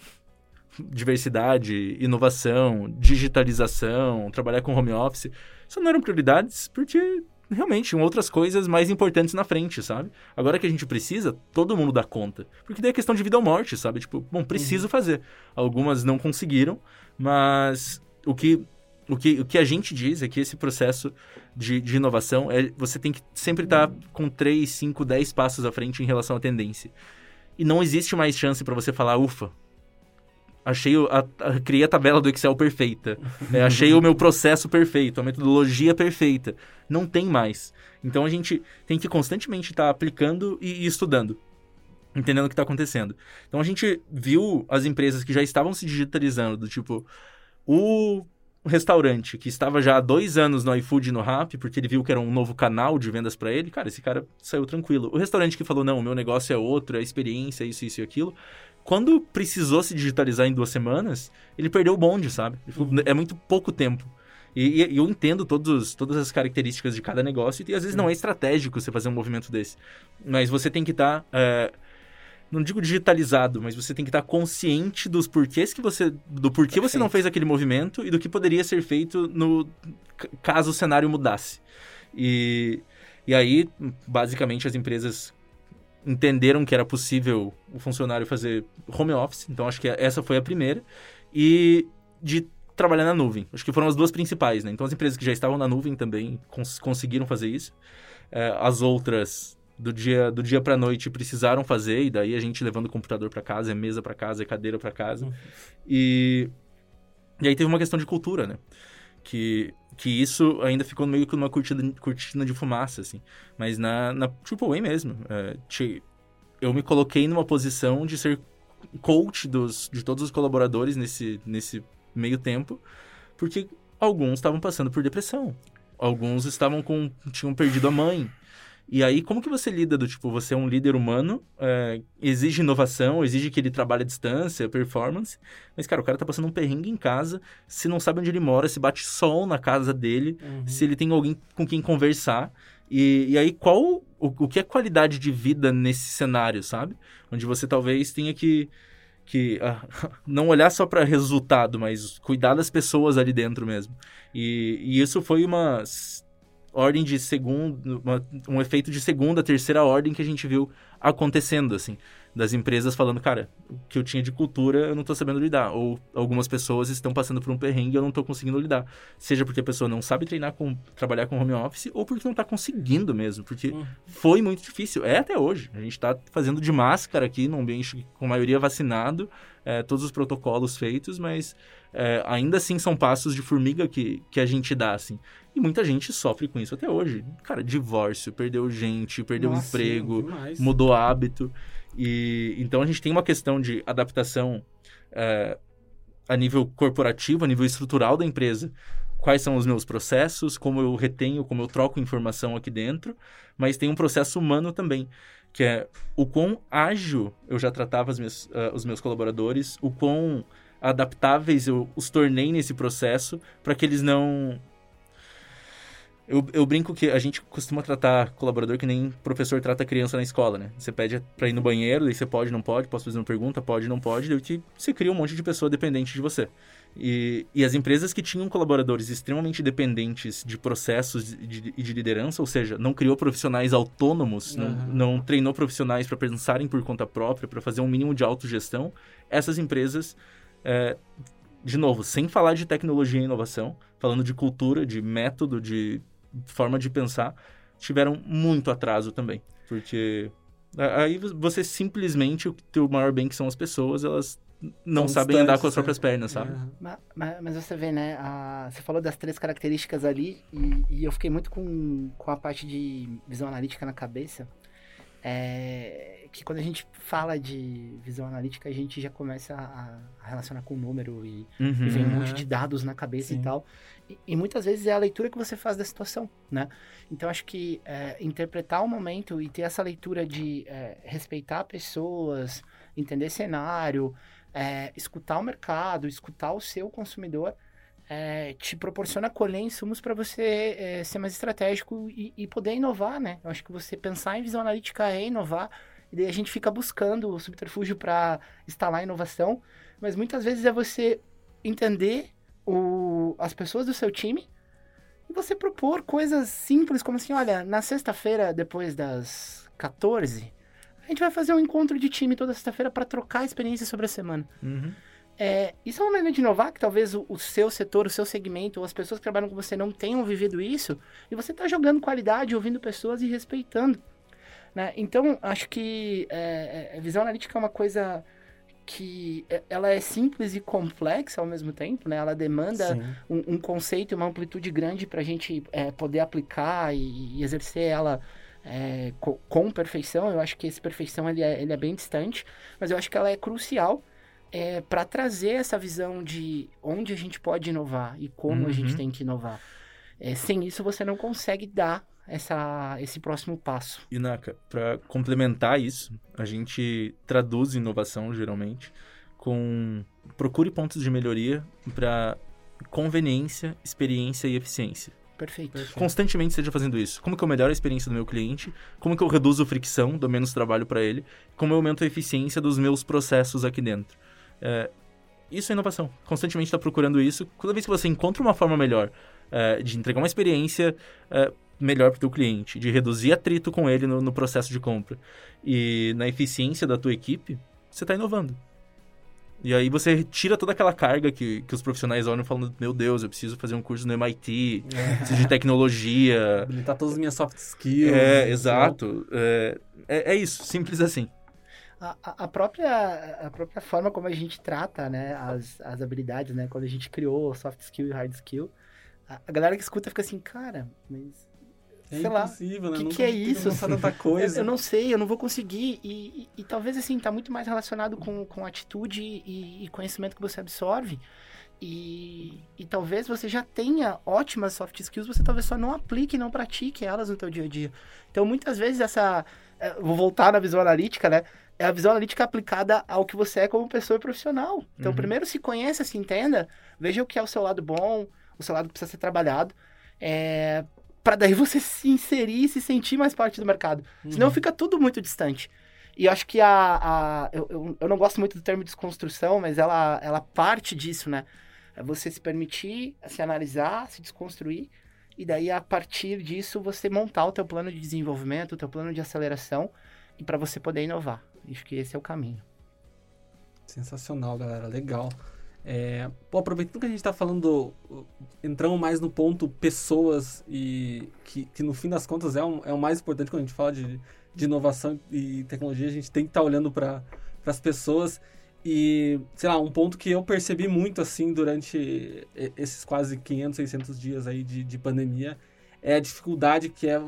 diversidade, inovação, digitalização, trabalhar com home office, isso não eram prioridades porque realmente tinham outras coisas mais importantes na frente, sabe? Agora que a gente precisa, todo mundo dá conta. Porque daí é questão de vida ou morte, sabe? Tipo, bom, preciso uhum. fazer. Algumas não conseguiram, mas o que o que, o que a gente diz é que esse processo de, de inovação é você tem que sempre estar tá com 3, 5, 10 passos à frente em relação à tendência. E não existe mais chance para você falar, ufa, achei a, a, criei a tabela do Excel perfeita, é, achei o meu processo perfeito, a metodologia perfeita. Não tem mais. Então a gente tem que constantemente estar tá aplicando e, e estudando entendendo o que está acontecendo. Então a gente viu as empresas que já estavam se digitalizando, do tipo, o restaurante que estava já há dois anos no iFood e no Rap, porque ele viu que era um novo canal de vendas para ele, cara, esse cara saiu tranquilo. O restaurante que falou, não, o meu negócio é outro, é experiência, isso, isso e aquilo. Quando precisou se digitalizar em duas semanas, ele perdeu o bonde, sabe? Uhum. É muito pouco tempo. E, e, eu entendo todos, todas as características de cada negócio, e às vezes não é estratégico você fazer um movimento desse. Mas você tem que estar. Tá, é não digo digitalizado, mas você tem que estar consciente dos porquês que você. do porquê Perfeito. você não fez aquele movimento e do que poderia ser feito no caso o cenário mudasse. E, e aí, basicamente, as empresas entenderam que era possível o funcionário fazer home office, então acho que essa foi a primeira. E de trabalhar na nuvem. Acho que foram as duas principais, né? Então as empresas que já estavam na nuvem também cons conseguiram fazer isso. É, as outras do dia do dia para noite precisaram fazer e daí a gente levando o computador para casa, é mesa para casa, é cadeira para casa. Uhum. E e aí teve uma questão de cultura, né? Que que isso ainda ficou meio que uma cortina, cortina de fumaça, assim. Mas na, na AAA mesmo, é, eu me coloquei numa posição de ser coach dos, de todos os colaboradores nesse, nesse meio tempo, porque alguns estavam passando por depressão. Alguns estavam com... tinham perdido a mãe. E aí, como que você lida do tipo, você é um líder humano, é, exige inovação, exige que ele trabalhe à distância, performance, mas, cara, o cara tá passando um perrengue em casa, se não sabe onde ele mora, se bate sol na casa dele, uhum. se ele tem alguém com quem conversar. E, e aí, qual o, o que é qualidade de vida nesse cenário, sabe? Onde você talvez tenha que que uh, não olhar só para resultado, mas cuidar das pessoas ali dentro mesmo. E, e isso foi uma ordem de segundo, um efeito de segunda, terceira ordem que a gente viu acontecendo, assim, das empresas falando, cara, o que eu tinha de cultura eu não estou sabendo lidar, ou algumas pessoas estão passando por um perrengue e eu não estou conseguindo lidar, seja porque a pessoa não sabe treinar com trabalhar com home office ou porque não está conseguindo mesmo, porque uhum. foi muito difícil, é até hoje, a gente está fazendo de máscara aqui num ambiente com maioria vacinado, é, todos os protocolos feitos, mas é, ainda assim são passos de formiga que, que a gente dá, assim. E muita gente sofre com isso até hoje. Cara, divórcio, perdeu gente, perdeu Nossa, emprego, mudou hábito. E então a gente tem uma questão de adaptação é, a nível corporativo, a nível estrutural da empresa. Quais são os meus processos, como eu retenho, como eu troco informação aqui dentro, mas tem um processo humano também, que é o quão ágil eu já tratava meus, uh, os meus colaboradores, o quão adaptáveis eu os tornei nesse processo para que eles não eu, eu brinco que a gente costuma tratar colaborador que nem professor trata criança na escola, né? Você pede pra ir no banheiro, daí você pode, não pode, posso fazer uma pergunta, pode, não pode, daí que você cria um monte de pessoa dependente de você. E, e as empresas que tinham colaboradores extremamente dependentes de processos e de, de, liderança, ou seja, não criou profissionais autônomos, uhum. não, não treinou profissionais para pensarem por conta própria, para fazer um mínimo de autogestão, essas empresas é, de novo, sem falar de tecnologia e inovação, falando de cultura, de método, de forma de pensar, tiveram muito atraso também. Porque aí você simplesmente, o teu maior bem que são as pessoas, elas não sabem andar com as próprias né? pernas, sabe? Uhum. Mas, mas, mas, você vê, né? A, você falou das três características ali e, e, eu fiquei muito com, com a parte de visão analítica na cabeça. É, que quando a gente fala de visão analítica, a gente já começa a, a relacionar com o número e, uhum. e, vem um monte de dados na cabeça Sim. e tal. E, e, muitas vezes é a leitura que você faz da situação, né? Então, acho que é, interpretar o momento e ter essa leitura de é, respeitar pessoas, entender cenário, é, escutar o mercado, escutar o seu consumidor, é, te proporciona colher insumos para você é, ser mais estratégico e, e, poder inovar, né? Eu acho que você pensar em visão analítica é inovar, e daí a gente fica buscando o subterfúgio para instalar inovação, mas muitas vezes é você entender o, as pessoas do seu time e você propor coisas simples, como assim, olha, na sexta-feira, depois das 14, a gente vai fazer um encontro de time toda sexta-feira para trocar experiências sobre a semana. Uhum. É, isso é uma maneira de inovar que talvez o, o, seu setor, o seu segmento, ou as pessoas que trabalham com você não tenham vivido isso, e você está jogando qualidade, ouvindo pessoas e respeitando. Né? Então, acho que é, é, visão analítica é uma coisa que é, ela é simples e complexa ao mesmo tempo, né? Ela demanda um, um, conceito e uma amplitude grande para a gente é, poder aplicar e, e exercer ela é, com, com, perfeição. Eu acho que esse perfeição ele é, ele é bem distante, mas eu acho que ela é crucial é, para trazer essa visão de onde a gente pode inovar e como uhum. a gente uhum. tem que inovar. É, sem isso, você não consegue dar essa, esse próximo passo. E Naka, para complementar isso, a gente traduz inovação geralmente com procure pontos de melhoria para conveniência, experiência e eficiência. Perfeito. Perfeito. Constantemente esteja fazendo isso. Como que eu melhoro a experiência do meu cliente? Como que eu reduzo fricção, dou menos trabalho para ele? Como eu aumento a eficiência dos meus processos aqui dentro? É, isso é inovação. Constantemente está procurando isso. Toda vez que você encontra uma forma melhor é, de entregar uma experiência é, melhor para o teu cliente, de reduzir atrito com ele no, no, processo de compra e na eficiência da tua equipe, você está inovando. E aí você tira toda aquela carga que, que os profissionais olham falando, meu Deus, eu preciso fazer um curso no MIT, é. preciso de tecnologia. Habilitar todas as minhas soft skills. É, exato. É, é, é isso, simples assim a, a, própria, a própria forma como a gente trata né, as, as habilidades, né? Quando a gente criou soft skill e hard skill, a, a galera que escuta fica assim, cara, mas é sei lá, né? O que, que é isso? Tanta coisa. Eu, eu, não sei, eu não vou conseguir. E, e, e, talvez, assim, tá muito mais relacionado com, com atitude e, e conhecimento que você absorve. E, e talvez você já tenha ótimas soft skills, você talvez só não aplique, não pratique elas no teu dia a dia. Então, muitas vezes, essa... Eh, vou voltar na visão analítica, né? É a visão analítica aplicada ao que você é como pessoa profissional. Então, uhum. primeiro se conheça, se entenda, veja o que é o seu lado bom, o seu lado que precisa ser trabalhado, é, para daí você se inserir e se sentir mais parte do mercado. Uhum. Senão fica tudo muito distante. E acho que a. a eu, eu, eu, não gosto muito do termo desconstrução, mas ela, ela parte disso, né? É você se permitir se analisar, se desconstruir, e daí a partir disso você montar o teu plano de desenvolvimento, o teu plano de aceleração, e para você poder inovar. Acho que esse é o caminho. Sensacional, galera. Legal. É, aproveitando que a gente está falando, entramos mais no ponto pessoas e que, que no fim das contas é, um, é o mais importante quando a gente fala de, de inovação e tecnologia, a gente tem que estar tá olhando para as pessoas e, sei lá, um ponto que eu percebi muito assim durante esses quase 500, 600 dias aí de, de pandemia é a dificuldade que é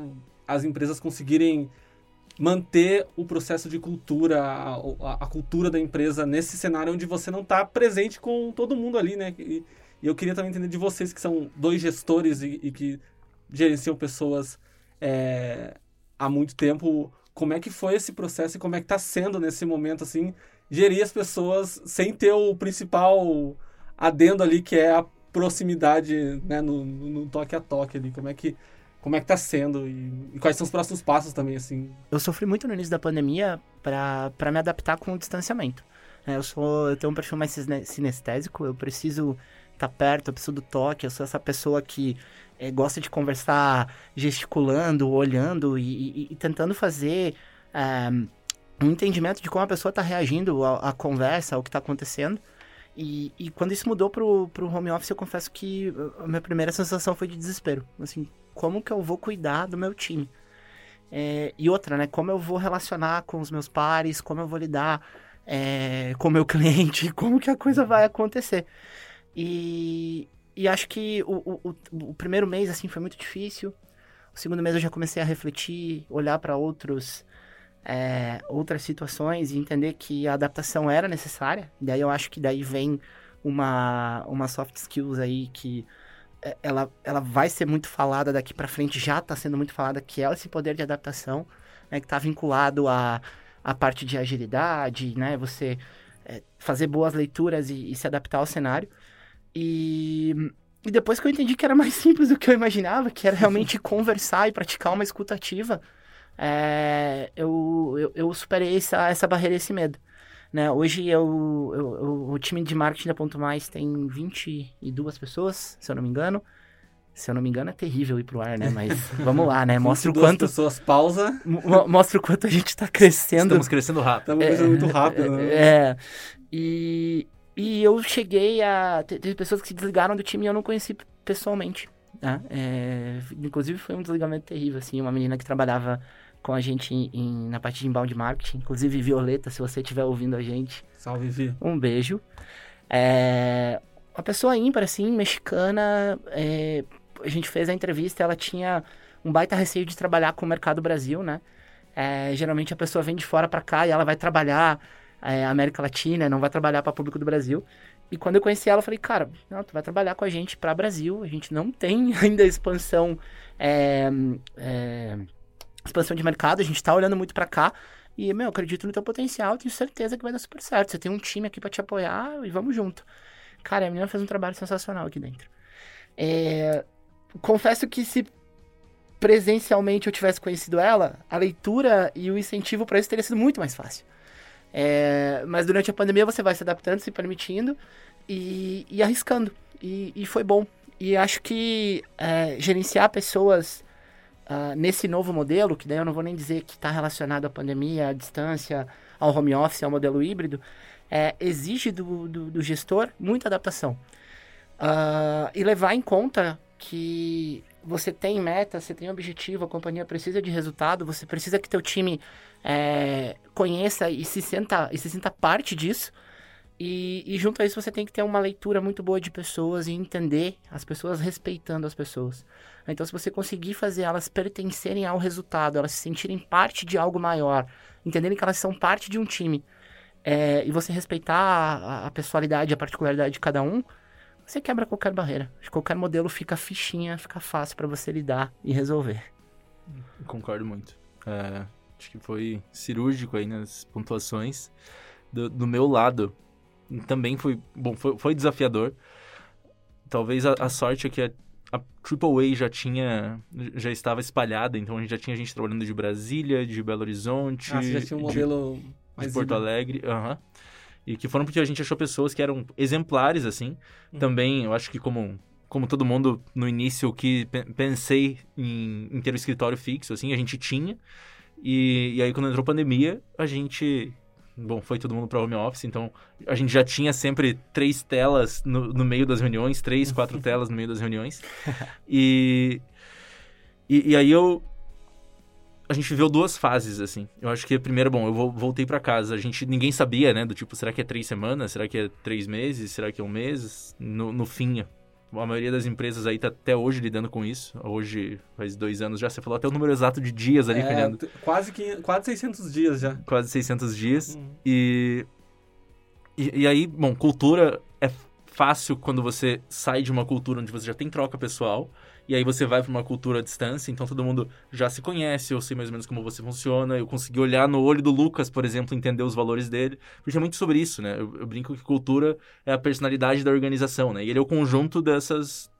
as empresas conseguirem manter o processo de cultura, a, a, cultura da empresa nesse cenário onde você não está presente com todo mundo ali, né? E, e, eu queria também entender de vocês que são dois gestores e, e que gerenciam pessoas é, há muito tempo, como é que foi esse processo e como é que está sendo nesse momento, assim, gerir as pessoas sem ter o principal adendo ali, que é a proximidade, né, no, no toque a toque ali, como é que como é que tá sendo e, e, quais são os próximos passos também, assim? Eu sofri muito no início da pandemia para me adaptar com o distanciamento. É, eu sou, eu tenho um perfil mais sinestésico, eu preciso estar tá perto, eu preciso do toque, eu sou essa pessoa que é, gosta de conversar gesticulando, olhando e, e, e tentando fazer é, um entendimento de como a pessoa está reagindo à, à, conversa, ao que está acontecendo. E, e, quando isso mudou pro, pro home office, eu confesso que a minha primeira sensação foi de desespero. Assim, como que eu vou cuidar do meu time? É, e outra, né? Como eu vou relacionar com os meus pares, como eu vou lidar é, com o meu cliente, como que a coisa vai acontecer. E, e acho que o, o, o, primeiro mês, assim, foi muito difícil. O segundo mês eu já comecei a refletir, olhar para outros... É, outras situações e entender que a adaptação era necessária. Daí eu acho que daí vem uma, uma soft skills aí que ela, ela vai ser muito falada daqui para frente, já está sendo muito falada, que é esse poder de adaptação, né, que está vinculado à, à parte de agilidade, né, você é, fazer boas leituras e, e, se adaptar ao cenário. E, e depois que eu entendi que era mais simples do que eu imaginava, que era realmente conversar e praticar uma escutativa, é, eu, eu, eu, superei essa, essa barreira, esse medo. Né? Hoje eu, eu, o time de marketing da Ponto Mais tem 22 pessoas, se eu não me engano. Se eu não me engano, é terrível ir pro ar, né? Mas vamos lá, né? Mostra o quanto. pessoas pausa. Mostra o quanto a gente tá crescendo. Estamos crescendo rápido. Estamos crescendo muito rápido, né? É. E, e eu cheguei a. Teve pessoas que se desligaram do time e eu não conheci pessoalmente. Né? É, inclusive foi um desligamento terrível, assim. Uma menina que trabalhava com a gente em, em, na parte de inbound marketing. Inclusive, Violeta, se você estiver ouvindo a gente. Salve, Vi. Um beijo. É, uma pessoa ímpar, assim, mexicana. É, a gente fez a entrevista, ela tinha um baita receio de trabalhar com o mercado Brasil, né? É, geralmente a pessoa vem de fora para cá e ela vai trabalhar é, América Latina, não vai trabalhar para público do Brasil. E quando eu conheci ela, eu falei, cara, não, tu vai trabalhar com a gente para Brasil. A gente não tem ainda expansão, é, é, expansão de mercado. A gente tá olhando muito para cá. E, meu, acredito no teu potencial. Tenho certeza que vai dar super certo. Você tem um time aqui para te apoiar e vamos junto. Cara, a menina fez um trabalho sensacional aqui dentro. É, confesso que se presencialmente eu tivesse conhecido ela, a leitura e o incentivo para isso teria sido muito mais fácil. É, mas durante a pandemia você vai se adaptando, se permitindo e, e arriscando. E, e, foi bom. E acho que é, gerenciar pessoas uh, nesse novo modelo, que daí eu não vou nem dizer que está relacionado à pandemia, à distância, ao home office, ao modelo híbrido, é, exige do, do, do, gestor muita adaptação. Uh, e levar em conta que você tem meta, você tem objetivo, a companhia precisa de resultado, você precisa que teu time é, conheça e se sinta, e se sinta parte disso. E, e, junto a isso você tem que ter uma leitura muito boa de pessoas e entender as pessoas respeitando as pessoas. Então, se você conseguir fazer elas pertencerem ao resultado, elas se sentirem parte de algo maior, entenderem que elas são parte de um time, é, e você respeitar a, a pessoalidade, a particularidade de cada um, você quebra qualquer barreira. Qualquer modelo fica fichinha, fica fácil para você lidar e resolver. Concordo muito. É, Acho que foi cirúrgico aí nas pontuações. Do, do meu lado, também foi, bom, foi, foi desafiador. Talvez a, a sorte é que a, a AAA já tinha, já estava espalhada, então a gente já tinha gente trabalhando de Brasília, de Belo Horizonte, ah, já tinha um modelo de, mais de Porto Alegre, aham. Uh -huh. E que foram porque a gente achou pessoas que eram exemplares, assim. Uhum. Também, eu acho que como, como todo mundo no início que pensei em, em ter um escritório fixo, assim, a gente tinha. E, e aí, quando entrou a pandemia, a gente. Bom, foi todo mundo para home office, então a gente já tinha sempre três telas no, no meio das reuniões, três, quatro telas no meio das reuniões. E, e, e, aí eu. A gente viveu duas fases, assim. Eu acho que a primeira, bom, eu voltei para casa. A gente, ninguém sabia, né? Do tipo, será que é três semanas? Será que é três meses? Será que é um mês? No, no fim, a maioria das empresas aí tá até hoje lidando com isso. Hoje, faz dois anos já. Você falou até o número exato de dias ali, é, Fernando. Quase, que, quase 600 dias já. Quase 600 dias. Uhum. E, e, e aí, bom, cultura é fácil quando você sai de uma cultura onde você já tem troca pessoal e aí você vai para uma cultura à distância, então todo mundo já se conhece, eu sei mais ou menos como você funciona, eu consegui olhar no olho do Lucas, por exemplo, entender os valores dele, porque é muito sobre isso, né? Eu, eu brinco que cultura é a personalidade da organização, né? E ele é o conjunto dessas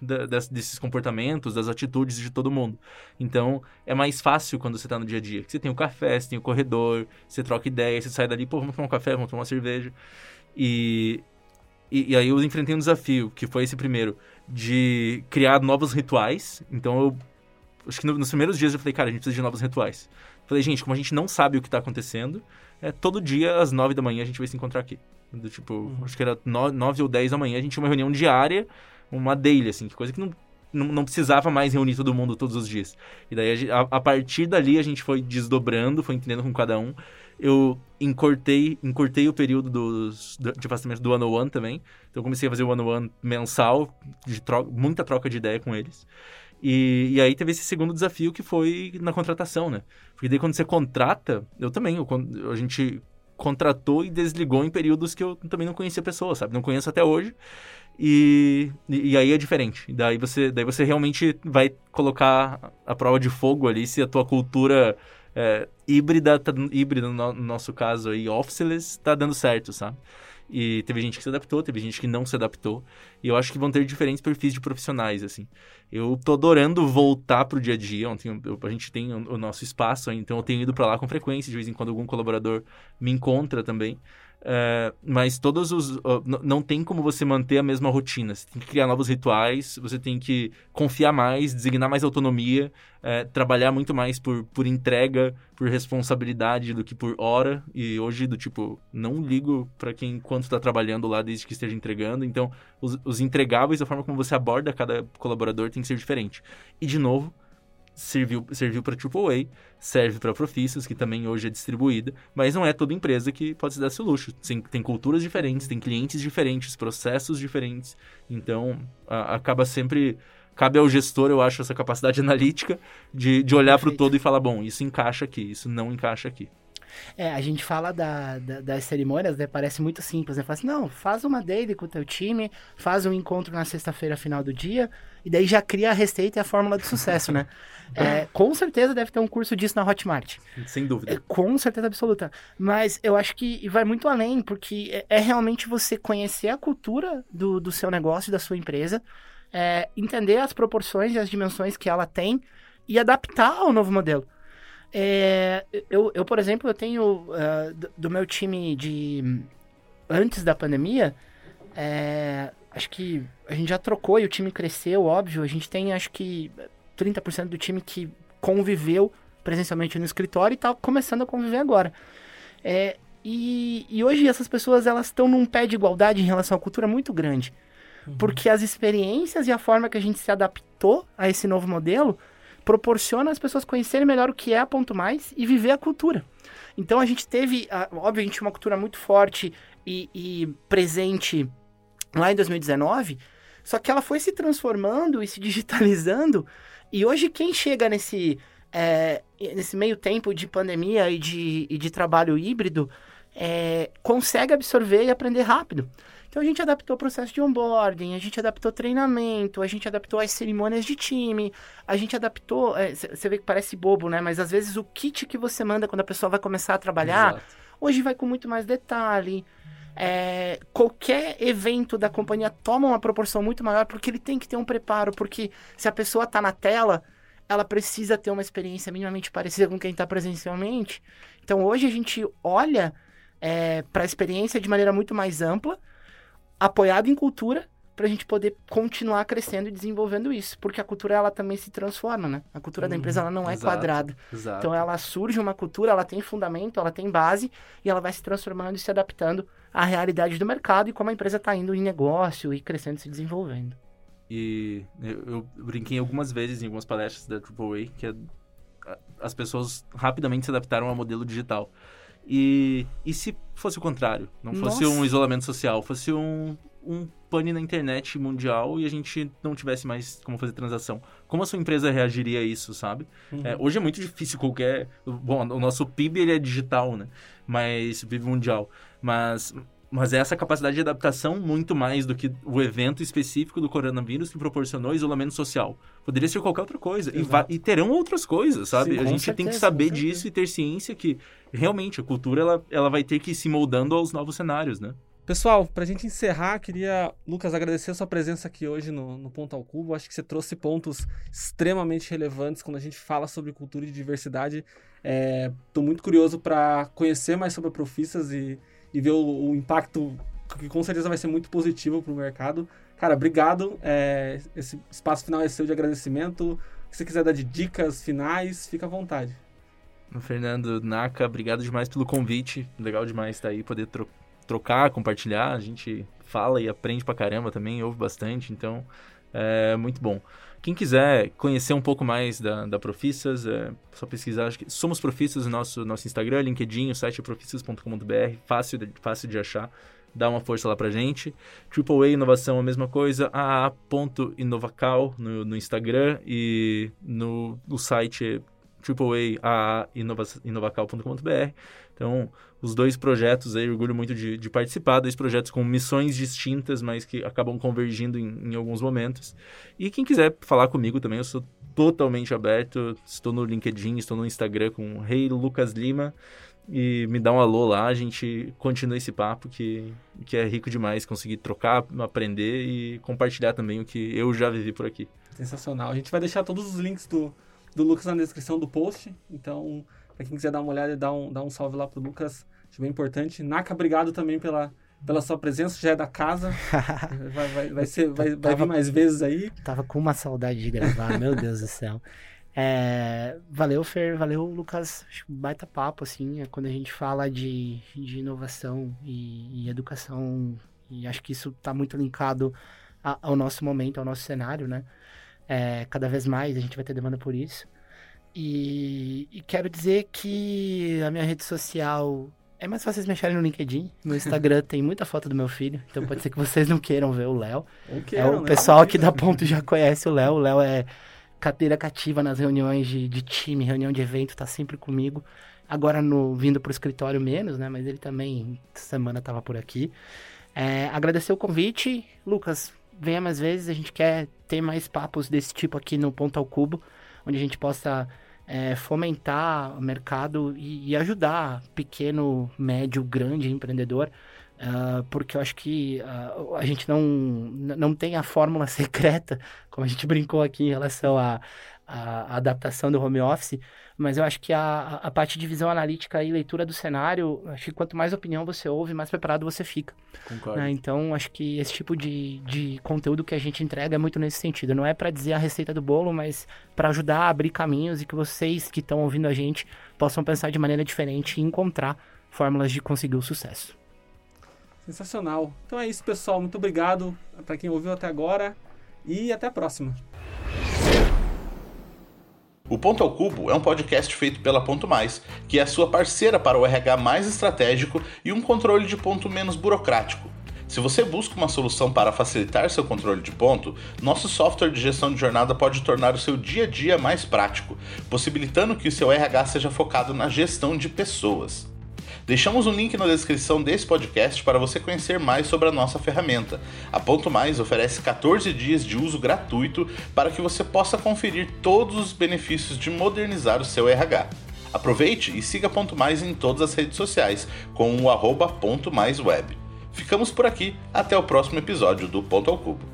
da, desses comportamentos, das atitudes de todo mundo. Então, é mais fácil quando você está no dia a dia. Você tem o café, você tem o corredor, você troca ideia, você sai dali, pô, vamos tomar um café, vamos tomar uma cerveja. E, e, e aí eu enfrentei um desafio, que foi esse primeiro de criar novos rituais. Então eu. Acho que nos primeiros dias eu falei, cara, a gente precisa de novos rituais. Falei, gente, como a gente não sabe o que está acontecendo, é, todo dia às nove da manhã a gente vai se encontrar aqui. Do, tipo, uhum. acho que era nove ou dez da manhã, a gente tinha uma reunião diária, uma daily, assim, coisa que não, não, não, precisava mais reunir todo mundo todos os dias. E daí, a, a, partir dali, a gente foi desdobrando, foi entendendo com cada um eu encurtei, encurtei o período dos, de afastamento do One One também. Então eu comecei a fazer o One One mensal, de troca, muita troca de ideia com eles. E, e, aí teve esse segundo desafio que foi na contratação, né? Porque daí quando você contrata, eu também, eu, a gente contratou e desligou em períodos que eu também não conhecia a pessoa, sabe? Não conheço até hoje. E, e, aí é diferente. Daí você, daí você realmente vai colocar a prova de fogo ali se a tua cultura é, híbrida, tá, híbrida no, no, nosso caso aí, officeless, tá dando certo, sabe? E teve gente que se adaptou, teve gente que não se adaptou. E eu acho que vão ter diferentes perfis de profissionais, assim. Eu tô adorando voltar pro dia a dia. Ontem eu, a gente tem o, o nosso espaço, então eu tenho ido para lá com frequência. De vez em quando algum colaborador me encontra também. É, mas todos os. Não tem como você manter a mesma rotina. Você tem que criar novos rituais, você tem que confiar mais, designar mais autonomia, é, trabalhar muito mais por, por entrega, por responsabilidade do que por hora. E hoje, do tipo, não ligo para quem quanto está trabalhando lá desde que esteja entregando. Então, os, os entregáveis, a forma como você aborda cada colaborador tem que ser diferente. E, de novo, serviu, serviu para AAA, serve para Profissas, que também hoje é distribuída, mas não é toda empresa que pode se dar esse luxo. Tem, tem culturas diferentes, tem clientes diferentes, processos diferentes, então a, acaba sempre. Cabe ao gestor, eu acho, essa capacidade analítica de, de olhar para o todo e falar: bom, isso encaixa aqui, isso não encaixa aqui. É, a gente fala da, da, das cerimônias, né? Parece muito simples, né? Fala assim, não, faz uma daily com o teu time, faz um encontro na sexta-feira, final do dia, e daí já cria a receita e a fórmula do sucesso, né? É, com certeza deve ter um curso disso na Hotmart. Sem dúvida. É, com certeza absoluta. Mas eu acho que vai muito além, porque é, é realmente você conhecer a cultura do, do seu negócio, da sua empresa, é, entender as proporções e as dimensões que ela tem e adaptar ao novo modelo. É, eu, eu, por exemplo, eu tenho uh, do, do, meu time de antes da pandemia, é, acho que a gente já trocou e o time cresceu, óbvio. A gente tem acho que 30% do time que conviveu presencialmente no escritório e está começando a conviver agora. É, e, e, hoje essas pessoas elas estão num pé de igualdade em relação à cultura muito grande. Uhum. Porque as experiências e a forma que a gente se adaptou a esse novo modelo proporciona as pessoas conhecerem melhor o que é a Ponto Mais e viver a cultura. Então a gente teve, obviamente, uma cultura muito forte e, e presente lá em 2019, só que ela foi se transformando e se digitalizando, e hoje quem chega nesse, é, nesse meio tempo de pandemia e de, e de trabalho híbrido é, consegue absorver e aprender rápido. Então a gente adaptou o processo de onboarding, a gente adaptou treinamento, a gente adaptou as cerimônias de time, a gente adaptou. Você é, vê que parece bobo, né? Mas às vezes o kit que você manda quando a pessoa vai começar a trabalhar, Exato. hoje vai com muito mais detalhe. É, qualquer evento da companhia toma uma proporção muito maior porque ele tem que ter um preparo, porque se a pessoa está na tela, ela precisa ter uma experiência minimamente parecida com quem está presencialmente. Então hoje a gente olha é, para a experiência de maneira muito mais ampla apoiado em cultura para a gente poder continuar crescendo e desenvolvendo isso, porque a cultura ela também se transforma, né? A cultura da empresa ela não é exato, quadrada. Exato. Então ela surge uma cultura, ela tem fundamento, ela tem base e ela vai se transformando e se adaptando à realidade do mercado e como a empresa está indo em negócio e crescendo e se desenvolvendo. E eu, eu, brinquei algumas vezes em algumas palestras da AAA que a, as pessoas rapidamente se adaptaram ao modelo digital. E, e se fosse o contrário? Não fosse Nossa. um isolamento social, fosse um, um pane na internet mundial e a gente não tivesse mais como fazer transação. Como a sua empresa reagiria a isso, sabe? Uhum. É, hoje é muito difícil qualquer... Bom, o nosso PIB ele é digital, né? Mas PIB mundial. Mas mas é essa capacidade de adaptação muito mais do que o evento específico do coronavírus que proporcionou isolamento social. Poderia ser qualquer outra coisa. E, e, terão outras coisas, sabe? Sim, a gente certeza, tem que saber disso e ter ciência que realmente a cultura ela, ela vai ter que ir se moldando aos novos cenários, né? Pessoal, para a gente encerrar, queria, Lucas, agradecer a sua presença aqui hoje no, no Ponto ao Cubo. Acho que você trouxe pontos extremamente relevantes quando a gente fala sobre cultura e diversidade. Estou é, muito curioso para conhecer mais sobre a Profissas e e ver o, o impacto que com certeza vai ser muito positivo para o mercado. Cara, obrigado. É, esse espaço final é seu de agradecimento. Se você quiser dar de dicas finais, fica à vontade. Fernando Naka, obrigado demais pelo convite. Legal demais estar aí, poder tro trocar, compartilhar. A gente fala e aprende pra caramba também, ouve bastante, então é muito bom. Quem quiser conhecer um pouco mais da, da Profissas, é só pesquisar. Acho que somos Profissas no nosso, nosso Instagram, LinkedIn, o site é profissas.com.br, fácil de, fácil de achar. Dá uma força lá pra gente. AAA Inovação, a mesma coisa. AA.inovacal no, no Instagram e no, no site AAA.inovacal.com.br. Então, os dois projetos aí, orgulho muito de, de, participar, dois projetos com missões distintas, mas que acabam convergindo em, em, alguns momentos. E quem quiser falar comigo também, eu sou totalmente aberto, estou no LinkedIn, estou no Instagram com Rei Lucas Lima. e me dá um alô lá, a gente continua esse papo que, que é rico demais conseguir trocar, aprender e compartilhar também o que eu já vivi por aqui. Sensacional. A gente vai deixar todos os links do, do Lucas na descrição do post, então para quem quiser dar uma olhada e dar um, dar um salve lá pro Lucas, acho bem importante. Naka, obrigado também pela, pela sua presença, já é da casa. vai, vai, vai, ser, vai, vai vir mais vezes aí. Tava com uma saudade de gravar, meu Deus do céu. É, valeu, Fer, valeu, Lucas. Baita papo, assim, é quando a gente fala de, de inovação e, e educação, e acho que isso está muito linkado a, ao nosso momento, ao nosso cenário, né? É, cada vez mais a gente vai ter demanda por isso. E, e, quero dizer que a minha rede social é mais fácil vocês mexerem no LinkedIn. No Instagram tem muita foto do meu filho, então pode ser que vocês não queiram ver o Léo. É, o né? pessoal aqui da Ponto já conhece o Léo. O Léo é cadeira cativa nas reuniões de, de time, reunião de evento, tá sempre comigo. Agora no, vindo pro escritório menos, né? Mas ele também, semana tava por aqui. É, agradecer o convite. Lucas, venha mais vezes, a gente quer ter mais papos desse tipo aqui no Ponto ao Cubo, onde a gente possa é, fomentar o mercado e, e, ajudar pequeno, médio, grande empreendedor Uh, porque eu acho que uh, a gente não, não tem a fórmula secreta, como a gente brincou aqui em relação à, à adaptação do home office, mas eu acho que a, a parte de visão analítica e leitura do cenário, acho que quanto mais opinião você ouve, mais preparado você fica. Concordo. Né? Então, acho que esse tipo de, de conteúdo que a gente entrega é muito nesse sentido. Não é para dizer a receita do bolo, mas para ajudar a abrir caminhos e que vocês que estão ouvindo a gente possam pensar de maneira diferente e encontrar fórmulas de conseguir o sucesso. Sensacional. Então é isso, pessoal. Muito obrigado para quem ouviu até agora e até a próxima. O Ponto ao Cubo é um podcast feito pela Ponto Mais, que é a sua parceira para o RH mais estratégico e um controle de ponto menos burocrático. Se você busca uma solução para facilitar seu controle de ponto, nosso software de gestão de jornada pode tornar o seu dia a dia mais prático, possibilitando que o seu RH seja focado na gestão de pessoas. Deixamos um link na descrição desse podcast para você conhecer mais sobre a nossa ferramenta. A Ponto Mais oferece 14 dias de uso gratuito para que você possa conferir todos os benefícios de modernizar o seu RH. Aproveite e siga Ponto Mais em todas as redes sociais com o arroba. Ficamos por aqui, até o próximo episódio do Ponto ao Cubo.